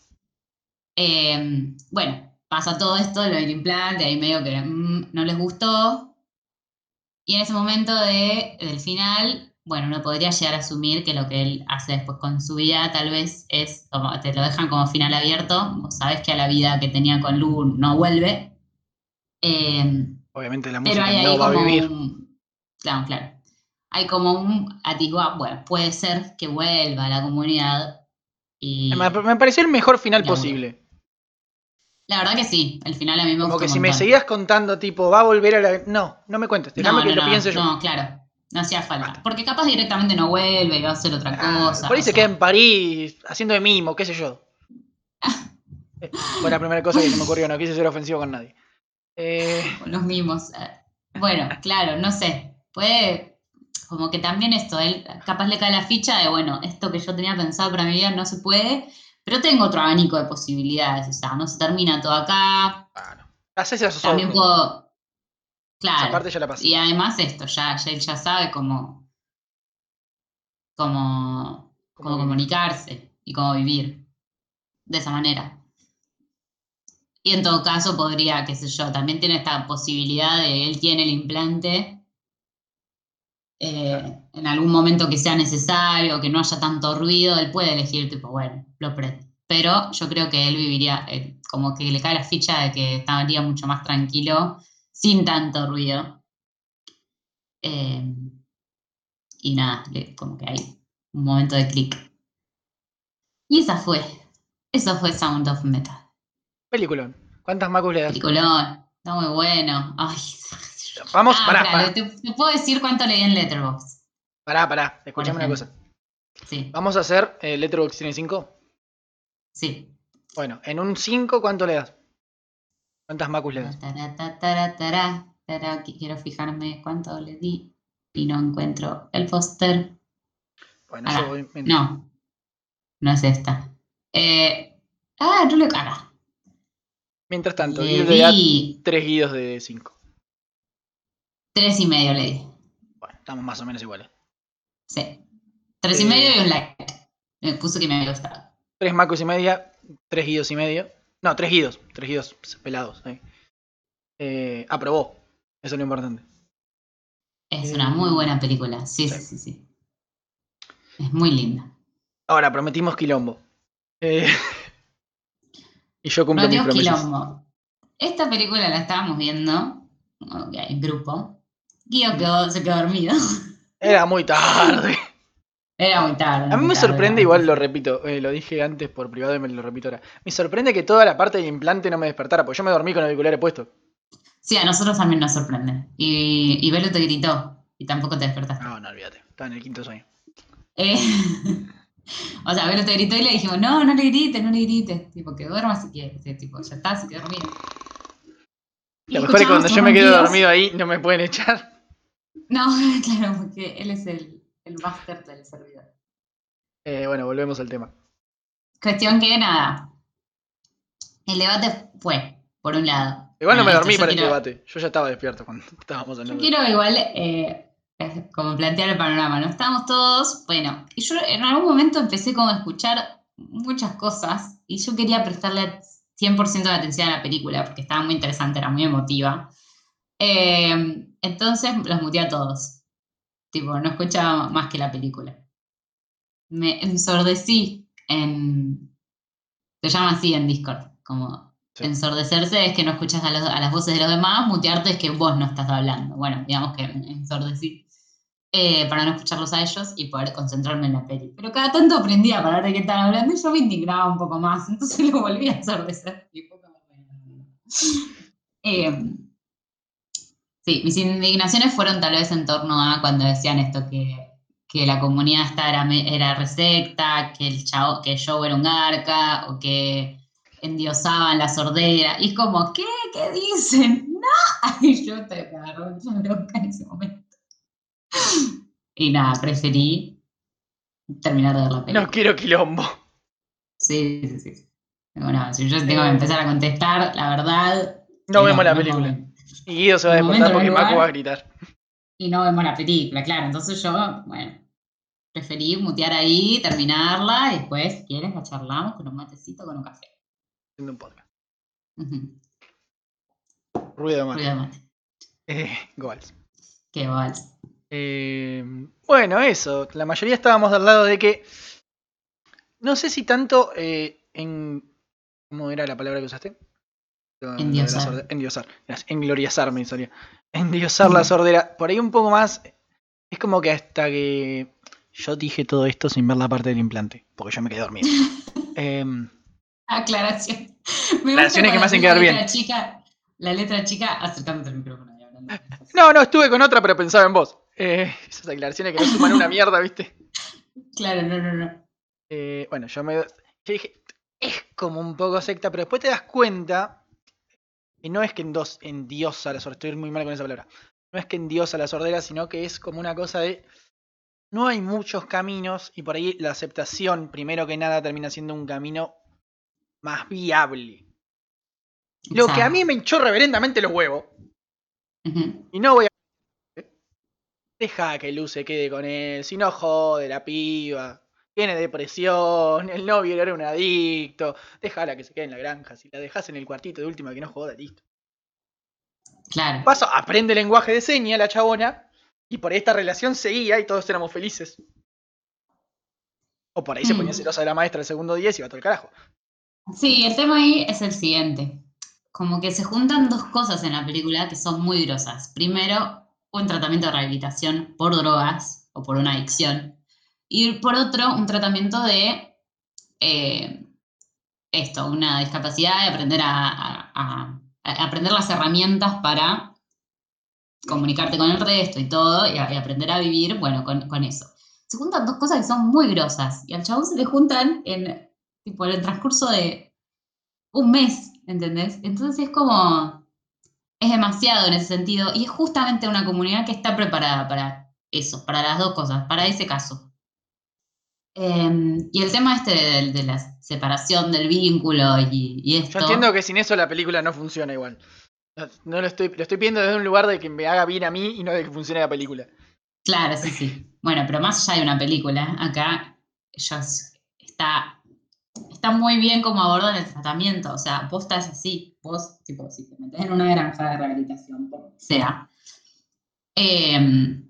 Eh, bueno, pasa todo esto, lo del implante, ahí medio que mm, no les gustó. Y en ese momento de, del final, bueno, uno podría llegar a asumir que lo que él hace después con su vida tal vez es, como te lo dejan como final abierto, vos sabes que a la vida que tenía con Lu no vuelve. Eh, Obviamente la música no va a vivir. un- Claro, claro. Hay como un atisbo, bueno, puede ser que vuelva a la comunidad y... Me, me pareció el mejor final posible. La verdad que sí, el final a mí me Como gustó que si me seguías contando, tipo, va a volver a la. No, no me cuentes, déjame No, que no, lo no, piense yo. No, claro, no hacía falta. Porque capaz directamente no vuelve y va a hacer otra Ah, cosa. por ahí se queda en París haciendo de mimo, qué sé yo. Eh, Fue la primera cosa que se me ocurrió, no quise ser ofensivo con nadie. Eh, con los mismos. eh. Bueno, claro, no sé. Puede, como que también esto, él capaz le cae la ficha de, bueno, esto que yo tenía pensado para mi vida no se puede, pero tengo otro abanico de posibilidades. O sea, no se termina todo acá. bueno, haces esos También ojos. Esa Claro. parte ya la pasé. Y además esto, ya, ya él ya sabe cómo, cómo, Cómo comunicarse y cómo vivir de esa manera. Y en todo caso podría, qué sé yo, también tiene esta posibilidad de él tiene el implante eh, en algún momento que sea necesario, que no haya tanto ruido, él puede elegir tipo, bueno, lo prendo. Pero yo creo que él viviría, eh, como que le cae la ficha de que estaría mucho más tranquilo, sin tanto ruido. Eh, y nada, como que hay un momento de clic. Y esa fue, eso fue Sound of Metal. Peliculón. ¿Cuántas macos le das? Peliculón, está muy bueno. Ay. Vamos, Ah, pará, Te, te puedo decir cuánto leí en Letterboxd. pará, pará, escuchame una cosa. Sí, Vamos a hacer eh, Letterboxd tiene 5. sí. Bueno, en un 5, ¿cuánto le das? ¿Cuántas macus le das? Quiero fijarme cuánto le di y no encuentro el póster. Bueno, Ah, yo voy. No, no es esta. Eh, ah, no le caga. Mientras tanto, Le di 3 guidos de 5. tres y medio le di. Bueno, estamos más o menos iguales. Sí. Tres y Eh. medio y un like. Me puso que me había gustado. 3 macos y media, 3 guidos y medio. No, 3 guidos, 3 guidos pelados. Eh, aprobó. Eso es lo importante. Es una muy buena película. Sí, sí, sí, sí. Es muy linda. Ahora, prometimos quilombo. Eh, y yo cumplo No mis promesas. quilombo. Esta película la estábamos viendo, ok, en grupo. Guido quedó, se quedó dormido. Era muy tarde. Era muy tarde. A mí me tarde, sorprende, igual lo repito, eh, lo dije antes por privado y me lo repito ahora. Me sorprende que toda la parte del implante no me despertara, porque yo me dormí con auriculares puestos. Sí, a nosotros también nos sorprende. Y, y Belu te gritó y tampoco te despertaste. No, no, olvídate. Estaba en el quinto sueño. Eh, o sea, Belu te gritó y le dijimos, no, no le grites, no le grites. Tipo, que duerma si quiere. Sí, tipo, ya está, se quedó dormido. Lo mejor es que cuando yo me quedo dormido ahí, no me pueden echar. No, claro, porque él es el, el máster del servidor. Eh, bueno, volvemos al tema. Cuestión que nada. El debate fue, por un lado. Igual no me dormí yo para el quiero- debate. Yo ya estaba despierto cuando estábamos Yo hablando. quiero igual, eh, como plantear el panorama, ¿no? Estábamos todos, bueno, y yo en algún momento empecé como a escuchar muchas cosas y yo quería prestarle 100% de atención a la película porque estaba muy interesante, era muy emotiva. Eh, entonces los muteé a todos. Tipo, no escuchaba más que la película. Me ensordecí en... Se llama así en Discord, como Sí. Ensordecerse es que no escuchas a, los- a las voces de los demás, mutearte es que vos no estás hablando. Bueno, digamos que ensordecí. eh, para no escucarlos a ellos y poder concentrarme en la peli. Pero cada tanto aprendía para ver de qué estaban hablando y yo me indignaba un poco más, entonces lo volví a ensordecer. Y fue como. Eh, sí, mis indignaciones fueron tal vez en torno a cuando decían esto que, que la comunidad esta era, era resecta, que el chavo, que Joe era un garca, o que endiosaban la sordera. Y es como, ¿qué? ¿Qué dicen? ¡No! Y yo te agarró mucha bronca en ese momento. Y nada, preferí terminar de ver la película. No quiero quilombo. Sí, sí, sí. Bueno, si yo tengo que empezar a contestar, la verdad. No vemos la película. Y Guido se va a despertar porque hay Macu lugar. va a gritar. Y no vemos la película, claro. Entonces yo, bueno, preferí mutear ahí, terminarla y después, si quieres, la charlamos con un matecito, con un café. Haciendo un podcast. Ruido de mano. Ruido de mate. Eh, goals. Qué vals. Eh, bueno, eso. La mayoría estábamos del lado de que. No sé si tanto eh, en. ¿Cómo era la palabra que usaste? De la Endiosar. sorde- Endiosar. Engloriazar me salía. Endiosar la sordera. Por ahí un poco más. Es como que hasta que. Yo dije todo esto sin ver la parte del implante. Porque yo me quedé dormido. Em, Aclaración. Me Aclaraciones que me hacen quedar la bien. letra Chica, la letra chica acercándote el micrófono y hablando. no, no, estuve con otra, pero pensaba en vos. Eh, esas aclaraciones que no suman una mierda, ¿viste? Claro, no, no, no. Eh, bueno, yo me. Yo dije, es como un poco secta, pero después te das cuenta que no es que endos, endiosa la sordera, estoy muy mal con esa palabra. No es que endiosa la sordera, sino que es como una cosa de. No hay muchos caminos y por ahí la aceptación, primero que nada, termina siendo un camino más viable. Lo que a mí me hinchó reverendamente los huevos, y no voy a. Deja que Lu se quede con él, si no jode la piba. Tiene depresión, el novio era un adicto. Déjala que se quede en la granja. Si la dejas en el cuartito de última que no joda, listo. Claro. Paso, aprende lenguaje de señas la chabona. Y por esta relación seguía y todos éramos felices. O por ahí se ponía Mm. celosa de la maestra el segundo día y se iba todo el carajo. Sí, el tema ahí es el siguiente. Como que se juntan dos cosas en la película que son muy grosas. Primero, un tratamiento de rehabilitación por drogas o por una adicción. Y por otro, un tratamiento de eh, esto, una discapacidad de aprender a, aprender las herramientas para comunicarte con el resto y todo, y aprender a vivir, bueno, con, con eso. Se juntan dos cosas que son muy grosas. Y al chabón se le juntan en, tipo, en el transcurso de un mes, ¿entendés? Entonces es como, es demasiado en ese sentido, y es justamente una comunidad que está preparada para eso, para las dos cosas, para ese caso. Em, y el tema este de, de la separación del vínculo y, y esto... Yo entiendo que sin eso la película no funciona igual. No, no lo estoy, lo estoy pidiendo desde un lugar de que me haga bien a mí y no de que funcione la película. Claro, sí, sí. Bueno, pero más allá de una película, acá ellos está, está muy bien como abordan el tratamiento. O sea, vos estás así, vos, tipo, si te metes en una granja de rehabilitación, por lo que sea. em,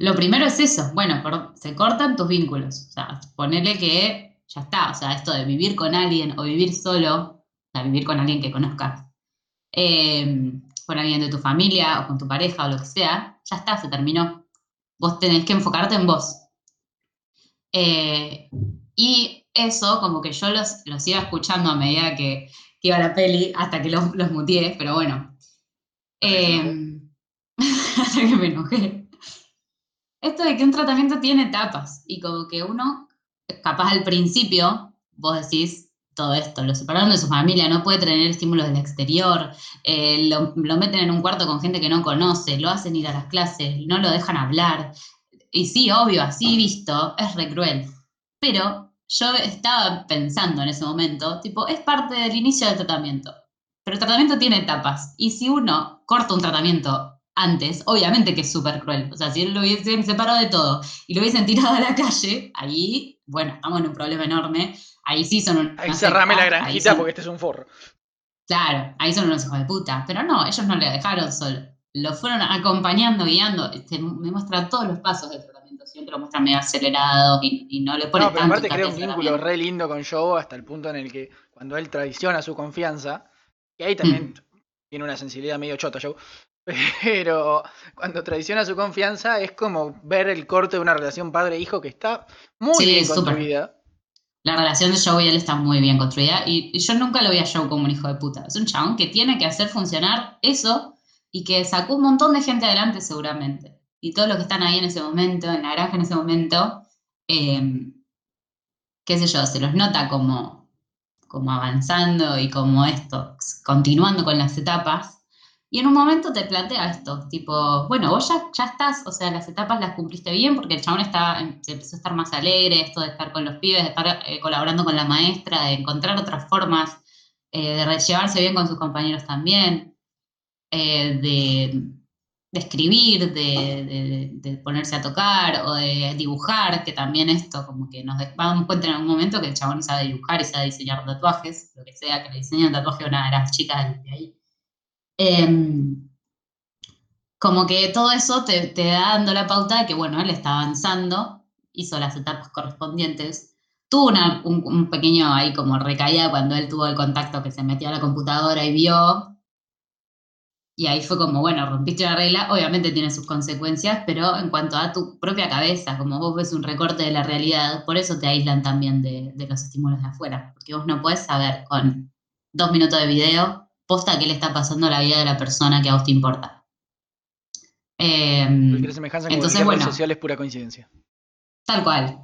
lo primero es eso, bueno, se cortan tus vínculos. O sea, ponerle que ya está. O sea, esto de vivir con alguien o vivir solo, o sea, vivir con alguien que conozcas, em, con alguien de tu familia o con tu pareja o lo que sea, ya está, se terminó. Vos tenés que enfocarte en vos. Eh, y eso, como que yo los, los iba escuchando a medida que, que iba la peli, hasta que los, los muteé, pero bueno. Eh, hasta que me enojé. Esto de que un tratamiento tiene etapas y como que uno, capaz al principio, vos decís todo esto, lo separaron de su familia, no puede tener estímulos del exterior, eh, lo, lo meten en un cuarto con gente que no conoce, lo hacen ir a las clases, no lo dejan hablar. Y sí, obvio, así visto, es re cruel. Pero yo estaba pensando en ese momento, tipo, es parte del inicio del tratamiento. Pero el tratamiento tiene etapas. Y si uno corta un tratamiento antes, obviamente que es súper cruel. O sea, si él lo hubiesen separado de todo y lo hubiesen tirado a la calle, ahí, bueno, estamos en un problema enorme. Ahí sí son un. Ahí cerrame la granjita porque este es un forro. Claro, ahí son unos hijos de puta. Pero no, ellos no le dejaron solo. Lo fueron acompañando, guiando. Te, me muestra todos los pasos del tratamiento. Siempre lo muestran medio acelerado y, y no le ponen No, pero tanto aparte crea un vínculo re lindo con Joe hasta el punto en el que cuando él traiciona su confianza, Y ahí también tiene una sensibilidad medio chota, Joe. Pero cuando traiciona su confianza es como ver el corte de una relación padre-hijo que está muy Sí, bien construida. La relación de Joe y él está muy bien construida y, y yo nunca lo vi a Joe como un hijo de puta. Es un chabón que tiene que hacer funcionar eso y que sacó un montón de gente adelante seguramente. Y todos los que están ahí en ese momento, en la granja en ese momento, eh, qué sé yo, se los nota como, como avanzando y como esto, continuando con las etapas. Y en un momento te plantea esto, tipo, bueno, vos ya, ya estás, o sea, las etapas las cumpliste bien porque el chabón está, se empezó a estar más alegre, esto de estar con los pibes, de estar eh, colaborando con la maestra, de encontrar otras formas, eh, de llevarse bien con sus compañeros también, eh, de, escribir, de, ponerse a tocar o de dibujar, que también esto, como que nos damos cuenta en algún momento que el chabón sabe dibujar y sabe diseñar tatuajes, lo que sea, que le diseñe un tatuaje a una de las chicas de ahí. Em, como que todo eso te, da dando la pauta de que, bueno, él está avanzando, hizo las etapas correspondientes. Tuvo un pequeño ahí como recaída cuando él tuvo el contacto que se metió a la computadora y vio. Y ahí fue como, bueno, rompiste la regla, obviamente tiene sus consecuencias, pero en cuanto a tu propia cabeza, como vos ves un recorte de la realidad, por eso te aíslan también de, de los estímulos de afuera, porque vos no puedes saber con dos minutos de video posta qué le está pasando a la vida de la persona que a vos te importa. Cualquier semejanza entonces, bueno. social es pura coincidencia. Tal cual.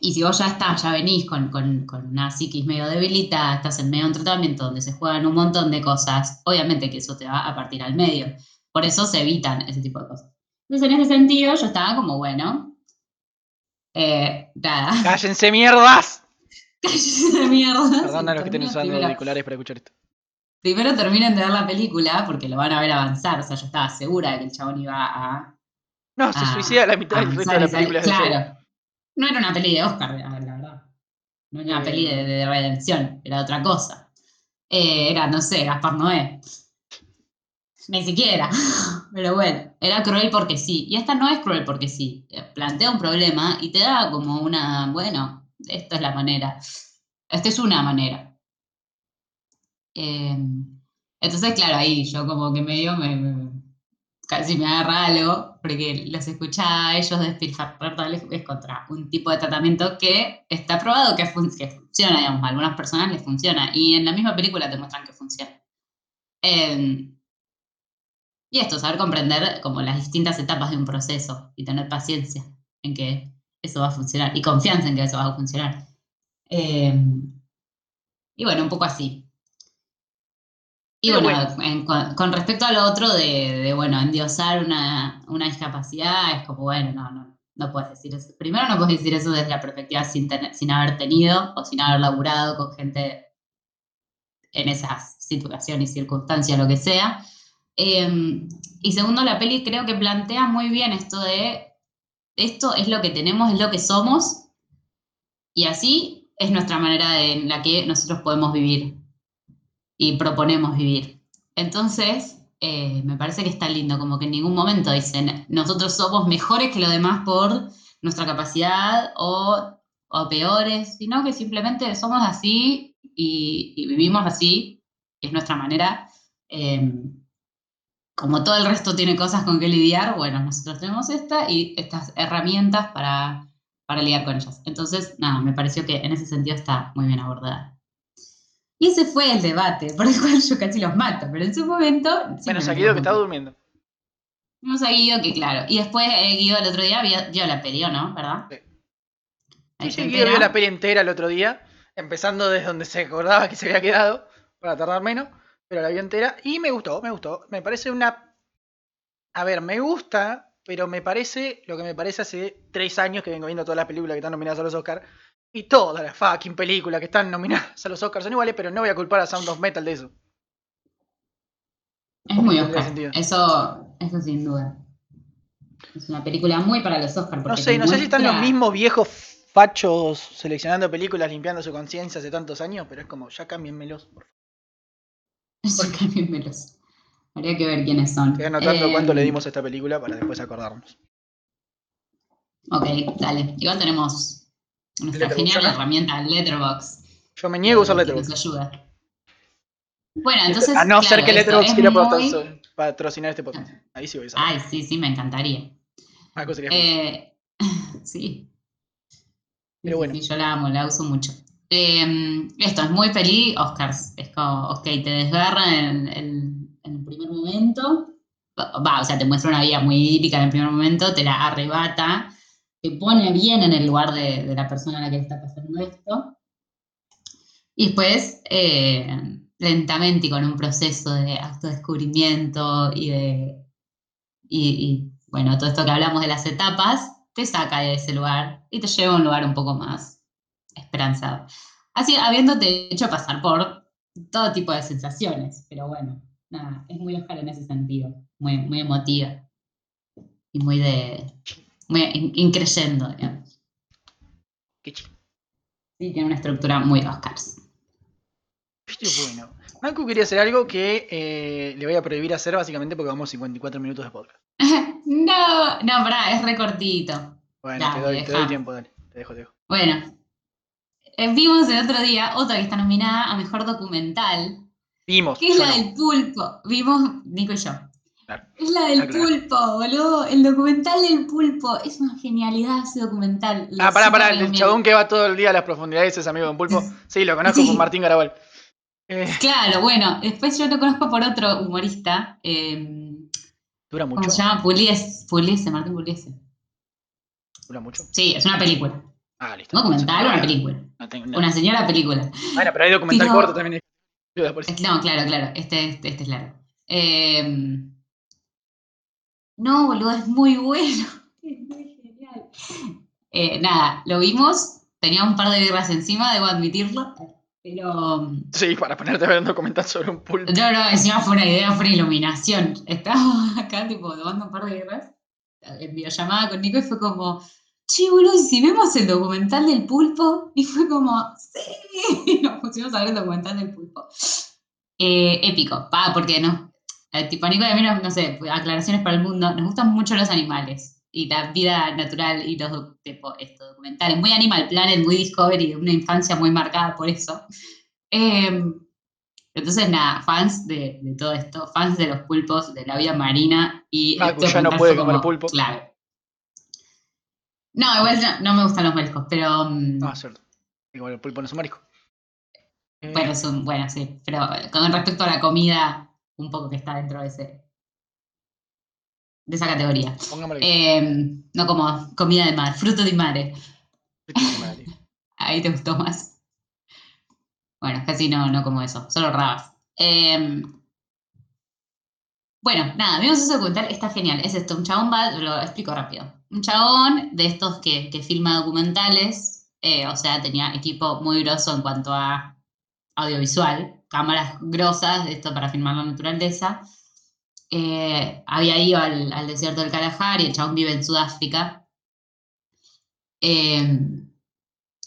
Y si vos ya estás, ya venís con, con, con una psiquis medio debilitada, estás en medio de un tratamiento donde se juegan un montón de cosas, obviamente que eso te va a partir al medio. Por eso se evitan ese tipo de cosas. Entonces, en ese sentido, yo estaba como, bueno, eh, nada, ¡Cállense mierdas! cállense de mierda. Perdón a los que estén usando auriculares para escuchar esto. Primero terminen de ver la película porque lo van a ver avanzar. O sea, yo estaba segura de que el chabón iba a. No, se a suicida a la mitad del resto de la película. Claro. No era una peli de Oscar, la verdad. No era una Eh. peli de, de redención, era otra cosa. Eh, era, no sé, Gaspar Noé. Ni siquiera. Pero bueno, era cruel porque sí. Y esta no es cruel porque sí. Eh, Plantea un problema y te da como una, bueno, esta es la manera. Esta es una manera. Eh, entonces, claro, ahí yo como que medio me, me- casi me agarra algo, porque los escuchaba a ellos despilfarrar es contra un tipo de tratamiento que está probado que, fun- que funciona, digamos, a algunas personas les funciona, y en la misma película te muestran que funciona. Eh, y esto, saber comprender como las distintas etapas de un proceso y tener paciencia en que eso va a funcionar y confianza en que eso va a funcionar. Eh, y bueno, un poco así. Y Pero bueno, bueno. en- con, con respecto a lo otro de, de, bueno, endiosar una, una discapacidad, es como, bueno, no, no, no puedes decir eso. Primero no puedes decir eso desde la perspectiva sin, tener- sin haber tenido o sin haber laburado con gente en esas situaciones y circunstancias, lo que sea. Eh, y segundo, la peli creo que plantea muy bien esto de, esto es lo que tenemos, es lo que somos, y así es nuestra manera de- en la que nosotros podemos vivir y proponemos vivir. Entonces, eh, me parece que está lindo, como que en ningún momento dicen, nosotros somos mejores que los demás por nuestra capacidad o, o peores, sino que simplemente somos así y, vivimos así, es nuestra manera. eh, como todo el resto tiene cosas con que lidiar, bueno, nosotros tenemos esta y estas herramientas para, para lidiar con ellas. Entonces, nada, me pareció que en ese sentido está muy bien abordada. Y ese fue el debate, por el cual yo casi los mato, pero en su momento... Menos simplemente a Guido que está mato. durmiendo. Vimos a Guido que, claro. Y después eh, Guido el otro día vio, vio la peli, ¿o no? ¿Verdad? Sí. Ahí Sí, sí, Guido vio la peli entera el otro día, empezando desde donde se acordaba que se había quedado, para tardar menos, pero la vio entera y me gustó, me gustó. Me parece una... A ver, me gusta, pero me parece lo que me parece hace tres años que vengo viendo todas las películas que están nominadas a los Oscars. Y todas las fucking películas que están nominadas a los Oscars son iguales, pero no voy a culpar a Sound of Metal de eso. Es muy Oscar. Eso, eso sin duda. Es una película muy para los Oscars. No sé, no sé si están los mismos viejos fachos seleccionando películas, limpiando su conciencia hace tantos años, pero es como, ya cámbienmelos. por favor. Ya cámbienmelos. Habría que ver quiénes son. Estoy anotando cuánto le Eh, dimos a esta película para después acordarnos. Ok, dale. Igual tenemos nuestra genial ¿no? herramienta Letterbox. Yo me niego a usar que nos Letterboxd. ayuda. Bueno, entonces. a no ser claro, que esto Letterboxd es quiera muy- patrocinar- este podcast. Ahí sí voy a saber. Ay, sí, sí, me encantaría. Una cosa que- Eh, sí. Pero Sí, bueno. sí, yo la amo, la uso mucho. Eh, esto es muy feliz, Oscars. Es como, ok, te desgarran en, en- en el primer momento. Va, o sea, te muestra una vida muy idílica en el primer momento, te la arrebata, te pone bien en el lugar de, la persona a la que le está pasando esto. Y después, eh, lentamente y con un proceso de autodescubrimiento y de. Y, y, bueno, todo esto que hablamos de las etapas, te saca de ese lugar y te lleva a un lugar un poco más esperanzado. Así, habiéndote hecho pasar por todo tipo de sensaciones, pero bueno, nada, es muy Oscar en ese sentido, muy, muy emotiva y muy de. Increyendo, digamos. Qué chido. Sí, tiene una estructura muy Oscars. Bueno. Marco quería hacer algo que eh, le voy a prohibir hacer básicamente porque vamos 54 minutos de podcast. no, no, pará, es recortito. Bueno, Dale, te, doy, te doy deja. tiempo, dale. Te dejo, te dejo. Bueno, eh, vimos el otro día otra que está nominada a mejor documental, Vimos. que es la no. del pulpo. Vimos, Nico y yo. Claro. Es la del claro. pulpo, boludo. El documental del pulpo. Es una genialidad ese documental. Lo Ah, pará, pará, el chabón que va todo el día a las profundidades es amigo de un pulpo. Sí, lo conozco Sí. con Martín Garabal. Eh, Claro, bueno, después yo lo conozco por otro humorista. eh, ¿Dura ¿Cómo mucho? se llama? Puliese, Puliese, Martín Puliese. ¿Dura mucho? Sí, es una película. Ah, listo. ¿Un documental o una película? no tengo- no. Una señora película. Bueno, pero hay documental Pero- corto también. No, claro, claro. Este, este, este es largo. Eh, no, boludo, es muy bueno. Es muy genial. Eh, nada, lo vimos. Tenía un par de birras encima, debo admitirlo. Pero. Sí, para ponerte a ver un documental sobre un pulpo. No, no, encima fue una idea, fue una iluminación. Estaba acá, tipo, tomando un par de birras. En videollamada con Nico y fue como. Che, boludo, ¿y si vemos el documental del pulpo? Y fue como, sí, nos pusimos a ver el documental del pulpo. Eh, épico, pa, porque no. Eh, tipo, Nico y a mí, no, no sé, aclaraciones para el mundo, nos gustan mucho los animales y la vida natural y los tipo, esto, documentales. Muy Animal Planet, muy Discovery, una infancia muy marcada por eso. Em, entonces, nada, fans de, de todo esto, fans de los pulpos, de la vida marina y. Este ya no puede comer pulpo. Clave. No, igual no, no me gustan los mariscos, pero. mm, Ah, cierto. Igual el pulpo no es un marisco. Bueno, es un- bueno, sí, pero con respecto a la comida, un poco que está dentro de ese. de esa categoría. Eh, no como comida de mar, fruto de mare. Madre. Ahí te gustó más. Bueno, casi no, no como eso, solo rabas. Eh, bueno, nada, vimos ese documental, está genial. Es esto, un chabón va, lo explico rápido. Un chabón de estos que, que filma documentales, eh, o sea, tenía equipo muy grosso en cuanto a audiovisual, cámaras grosas, esto para filmar la naturaleza. Eh, había ido al, al desierto del Kalahari, el chabón vive en Sudáfrica. Eh,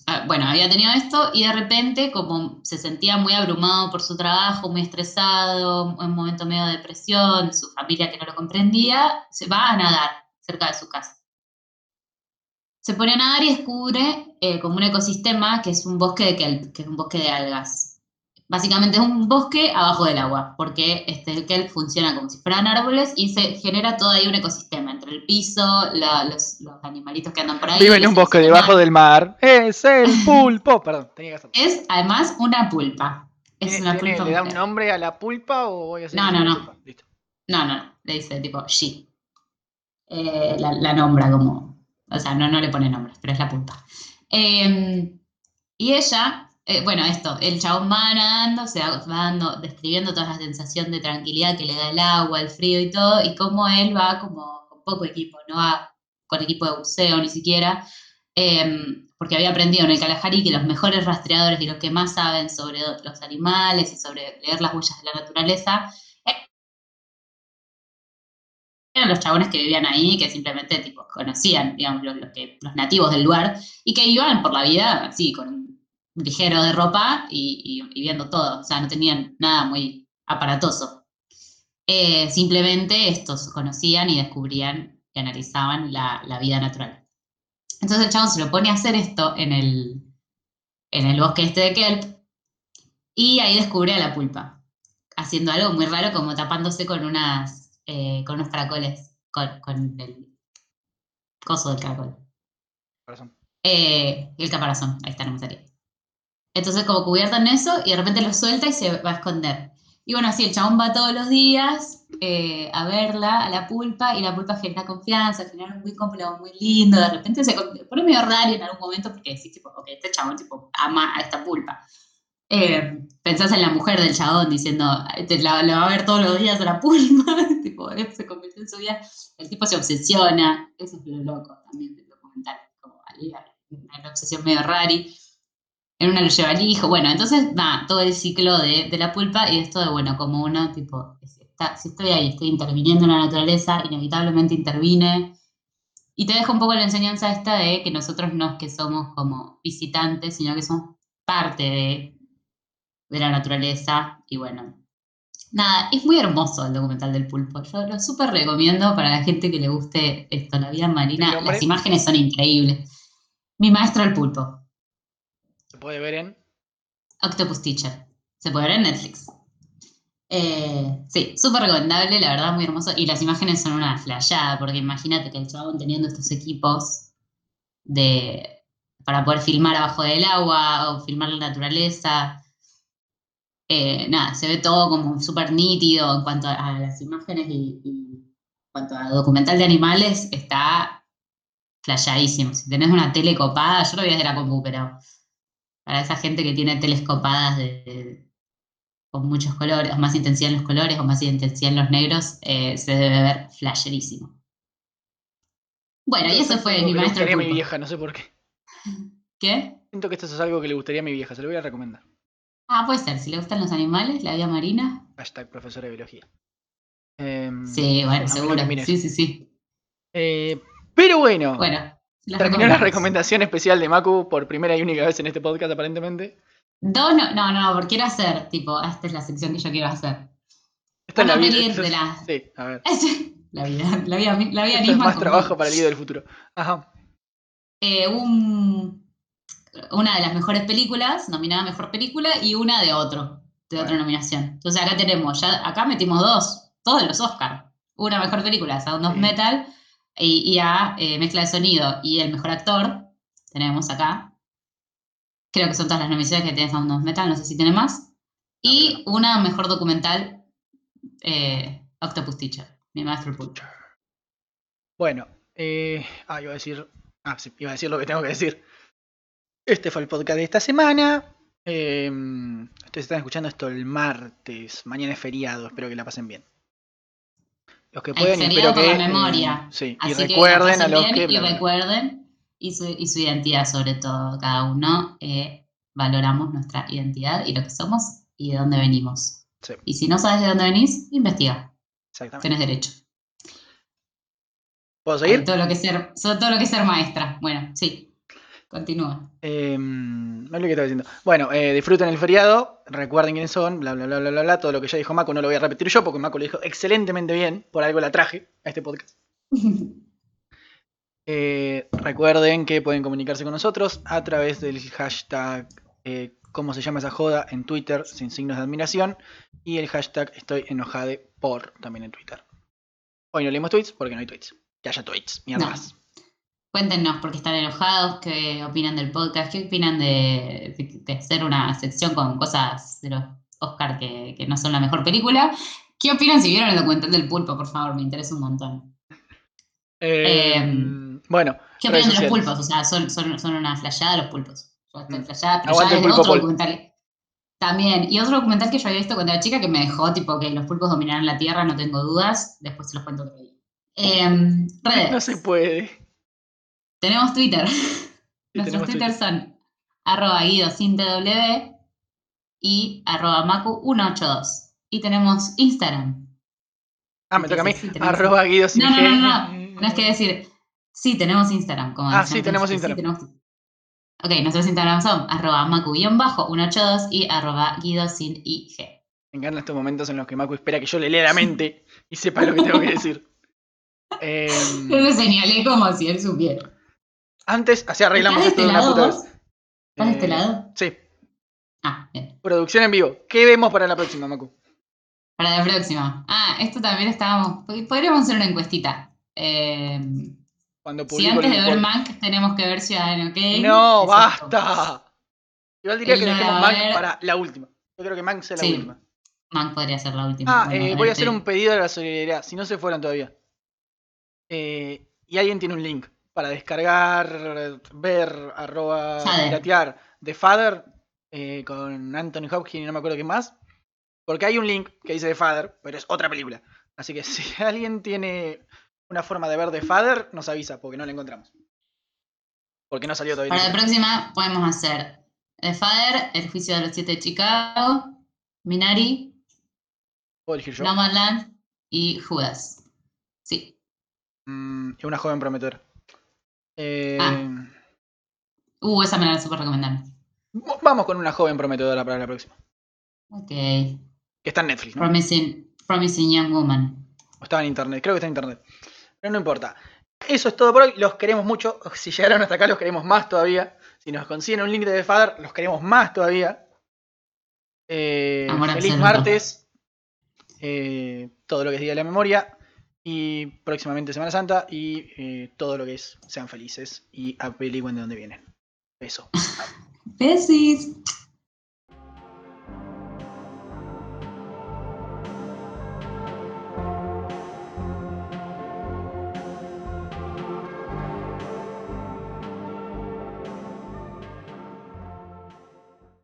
ah, bueno, había tenido esto y de repente, como se sentía muy abrumado por su trabajo, muy estresado, en un momento medio de depresión, su familia que no lo comprendía, se va a nadar cerca de su casa. Se pone a nadar y descubre eh, como un ecosistema que es un bosque de, kelp, que es un bosque de algas. Básicamente es un bosque abajo del agua, porque este, el kelp funciona como si fueran árboles y se genera todo ahí un ecosistema, entre el piso, la- los, los animalitos que andan por ahí. Vive en un bosque debajo del mar. Es el pulpo. Perdón, tenía que hacerlo. Es además una pulpa. Es ¿Tiene- una tiene- pulpa. ¿Le da un mujer. nombre a la pulpa o voy a hacer No, no, una no. pulpa? Listo. No, no, no. Le dice tipo she. Eh, la, la nombra como. O sea, no, no le pone nombres, pero es la pulpa. Eh, y ella, eh, bueno, esto, el chabón va nadando, se va, dando, describiendo toda la sensación de tranquilidad que le da el agua, el frío y todo, y cómo él va como con poco equipo, no va con equipo de buceo ni siquiera, eh, porque había aprendido en el Kalahari que los mejores rastreadores y los que más saben sobre los animales y sobre leer las huellas de la naturaleza eran los chabones que vivían ahí, que simplemente tipo, conocían, digamos, los, que, los nativos del lugar, y que iban por la vida así, con ligero de ropa y, y- y viendo todo. O sea, no tenían nada muy aparatoso. Eh, simplemente estos conocían y descubrían y analizaban la, la vida natural. Entonces el chabón se lo pone a hacer esto en el, en el bosque este de Kelp, y ahí descubre a la pulpa. haciendo algo muy raro, como tapándose con unas, eh, con unos caracoles, con, con el coso del caracol. Corazón. Eh, el caparazón, ahí está, no me salía. Entonces como cubierta en eso y de repente lo suelta y se va a esconder. Y bueno, así el chabón va todos los días eh, a verla, a la pulpa, y la pulpa genera confianza, genera un vínculo muy lindo, de repente se pone medio raro en algún momento porque decís, tipo, ok, este chabón tipo, ama a esta pulpa. Eh, pensás en la mujer del chabón diciendo, "Este la, la va a ver todos los días a la pulpa, tipo, él se convirtió en su vida, el tipo se obsesiona, eso es lo loco también del documental, como hay una obsesión medio rari, en una lo lleva el hijo, bueno, entonces va todo el ciclo de, de la pulpa y esto de, bueno, como uno, tipo, si, está- si estoy ahí, estoy interviniendo en la naturaleza, inevitablemente intervine, y te deja un poco la enseñanza esta de que nosotros no es que somos como visitantes, sino que somos parte de, de la naturaleza, y bueno, nada, es muy hermoso el documental del pulpo, yo lo súper recomiendo para la gente que le guste esto, la vida ¿El marina, las imágenes son increíbles. Mi maestro el pulpo. Se puede ver en. Octopus Teacher. Se puede ver en Netflix. Eh, sí, súper recomendable, la verdad, muy hermoso. Y las imágenes son una flayada, porque imagínate que el chabón teniendo estos equipos de, para poder filmar abajo del agua o filmar la naturaleza. eh, nada, se ve todo como súper nítido en cuanto a las imágenes y, en cuanto a documental de animales, está flayadísimo. Si tenés una tele copada, yo lo vi desde la compu, pero para esa gente que tiene de, de- con muchos colores, o más intensidad en los colores, o más intensidad en los negros, eh, se debe ver flasherísimo. Bueno, y eso es fue mi le maestro a mi pulpo. vieja, no sé por qué. ¿Qué? Siento que esto es algo que le gustaría a mi vieja, se lo voy a recomendar. Ah, puede ser, si le gustan los animales, la vida marina. Hashtag profesora de biología. Em, Sí, a bueno, seguro. Sí, sí, sí. Eh, pero bueno, Bueno, las terminó la recomendación especial de Maku por primera y única vez en este podcast, aparentemente. Dos, no, no, no, porque quiero hacer, tipo, esta es la sección que yo quiero hacer. Esta es la vida. de la- Sí, a ver. La vida, la vida, la vida Esto es misma. más como- trabajo para el líder del futuro. Ajá. eh, un- una de las mejores películas, nominada mejor película, y una de otro, de otra nominación. Entonces acá tenemos, ya acá metimos dos, todos los Oscar. Una mejor película, Sound of Sí. Metal, y, y a eh, mezcla de sonido y el mejor actor, tenemos acá. Creo que son todas las nominaciones que tiene Sound of Metal, no sé si tiene más. Y una mejor documental, eh, Octopus Teacher, mi maestro pulpo. Bueno, eh, ah, iba a decir. Ah, sí, iba a decir lo que tengo que decir. Este fue el podcast de esta semana. Eh, ustedes están escuchando esto el martes. Mañana es feriado, espero que la pasen bien. Los que pueden, y espero por que. la memoria. sí, y Así que la recuerden a pasen los que. Y recuerden, y su, y su identidad sobre todo, cada uno, eh, valoramos nuestra identidad y lo que somos y de dónde venimos. Sí. Y si no sabes de dónde venís, investiga, Exactamente. tenés derecho. ¿Puedo seguir? Todo lo que ser, todo lo que es ser maestra. Bueno, sí. Continúa. Eh, no es lo que estaba diciendo. Bueno, eh, disfruten el feriado, recuerden quiénes son, bla, bla, bla, bla, bla, bla. Todo lo que ya dijo Mako no lo voy a repetir yo porque Mako lo dijo excelentemente bien, por algo la traje a este podcast. Eh, recuerden que pueden comunicarse con nosotros a través del hashtag eh, ¿Cómo se llama esa joda? en Twitter, sin signos de admiración, y el hashtag Estoy enojade por también en Twitter. Hoy no leímos tweets porque no hay tweets. Que haya tweets, mierda No. más. Cuéntenos por qué están enojados, qué opinan del podcast, qué opinan de, hacer una sección con cosas de los Oscar que, que no son la mejor película. ¿Qué opinan si vieron el documental del pulpo? Por favor, me interesa un montón. Eh, Em, bueno, ¿Qué opinan de los pulpos? O sea, son, son, son una flayada los pulpos. Yo estoy Mm. flayada, pero Aguante ya pulpo otro documental. También, y otro documental que yo había visto cuando era chica que me dejó, tipo, que los pulpos dominarán la Tierra, no tengo dudas. Después se los cuento que vi. Em, redes. no se puede. Tenemos Twitter. Sí, Nuestros tenemos Twitter son arroba guido sin TW y arroba macu182. Y tenemos Instagram. Ah, me toca a mí. Sí, Arroba Guido sin No, no, no, no. No es que decir, sí, tenemos Instagram. Como Ah, sí, tenemos Instagram. tenemos- Ok, nuestros Instagram son arroba macu-182 y arroba guido sin IG. Me encantan estos momentos en los que Maku espera que yo le lea la mente y sepa lo que tengo que decir. Yo me señalé como si él supiera. Antes, así arreglamos ¿Estás de esto de este una puta vos? vez. ¿Estás de este Eh, lado? Sí, Ah, bien. producción en vivo. ¿Qué vemos para la próxima, Maku? Para la próxima. Ah, esto también estábamos. Podríamos hacer una encuestita. Eh, Cuando si antes de ver. Mank tenemos que ver Ciudadano Kane. No, basta. Igual diría Él que no dejemos Mank ver. para la última. Yo creo que Mank sea la Sí. última. Mank podría ser la última. Ah, eh, voy a hacer un pedido de la solidaridad, si no se fueron todavía. Eh, y alguien tiene un link para descargar, ver, arroba, piratear The Father eh, con Anthony Hopkins y no me acuerdo qué más. Porque hay un link que dice The Father, pero es otra película. Así que si alguien tiene una forma de ver The Father, nos avisa, porque no la encontramos. Porque no salió todavía. Para la próxima podemos hacer The Father, El juicio de los siete de Chicago, Minari. Nomadland y Judas. Sí. Mm, es una joven prometedora. Eh, Ah. Uh, esa me la super recomendaron. Vamos con una joven prometedora para la próxima. Ok. Que está en Netflix, ¿no? Promising, Promising Young Woman. O estaba en internet, creo que está en internet. Pero no importa. Eso es todo por hoy. Los queremos mucho. Si llegaron hasta acá, los queremos más todavía. Si nos consiguen un link de The Father, los queremos más todavía. Eh, feliz absoluto. martes. Eh, todo lo que es Día de la Memoria. Y próximamente Semana Santa. Y eh, todo lo que es Sean felices. Y averigüen de dónde vienen. Beso.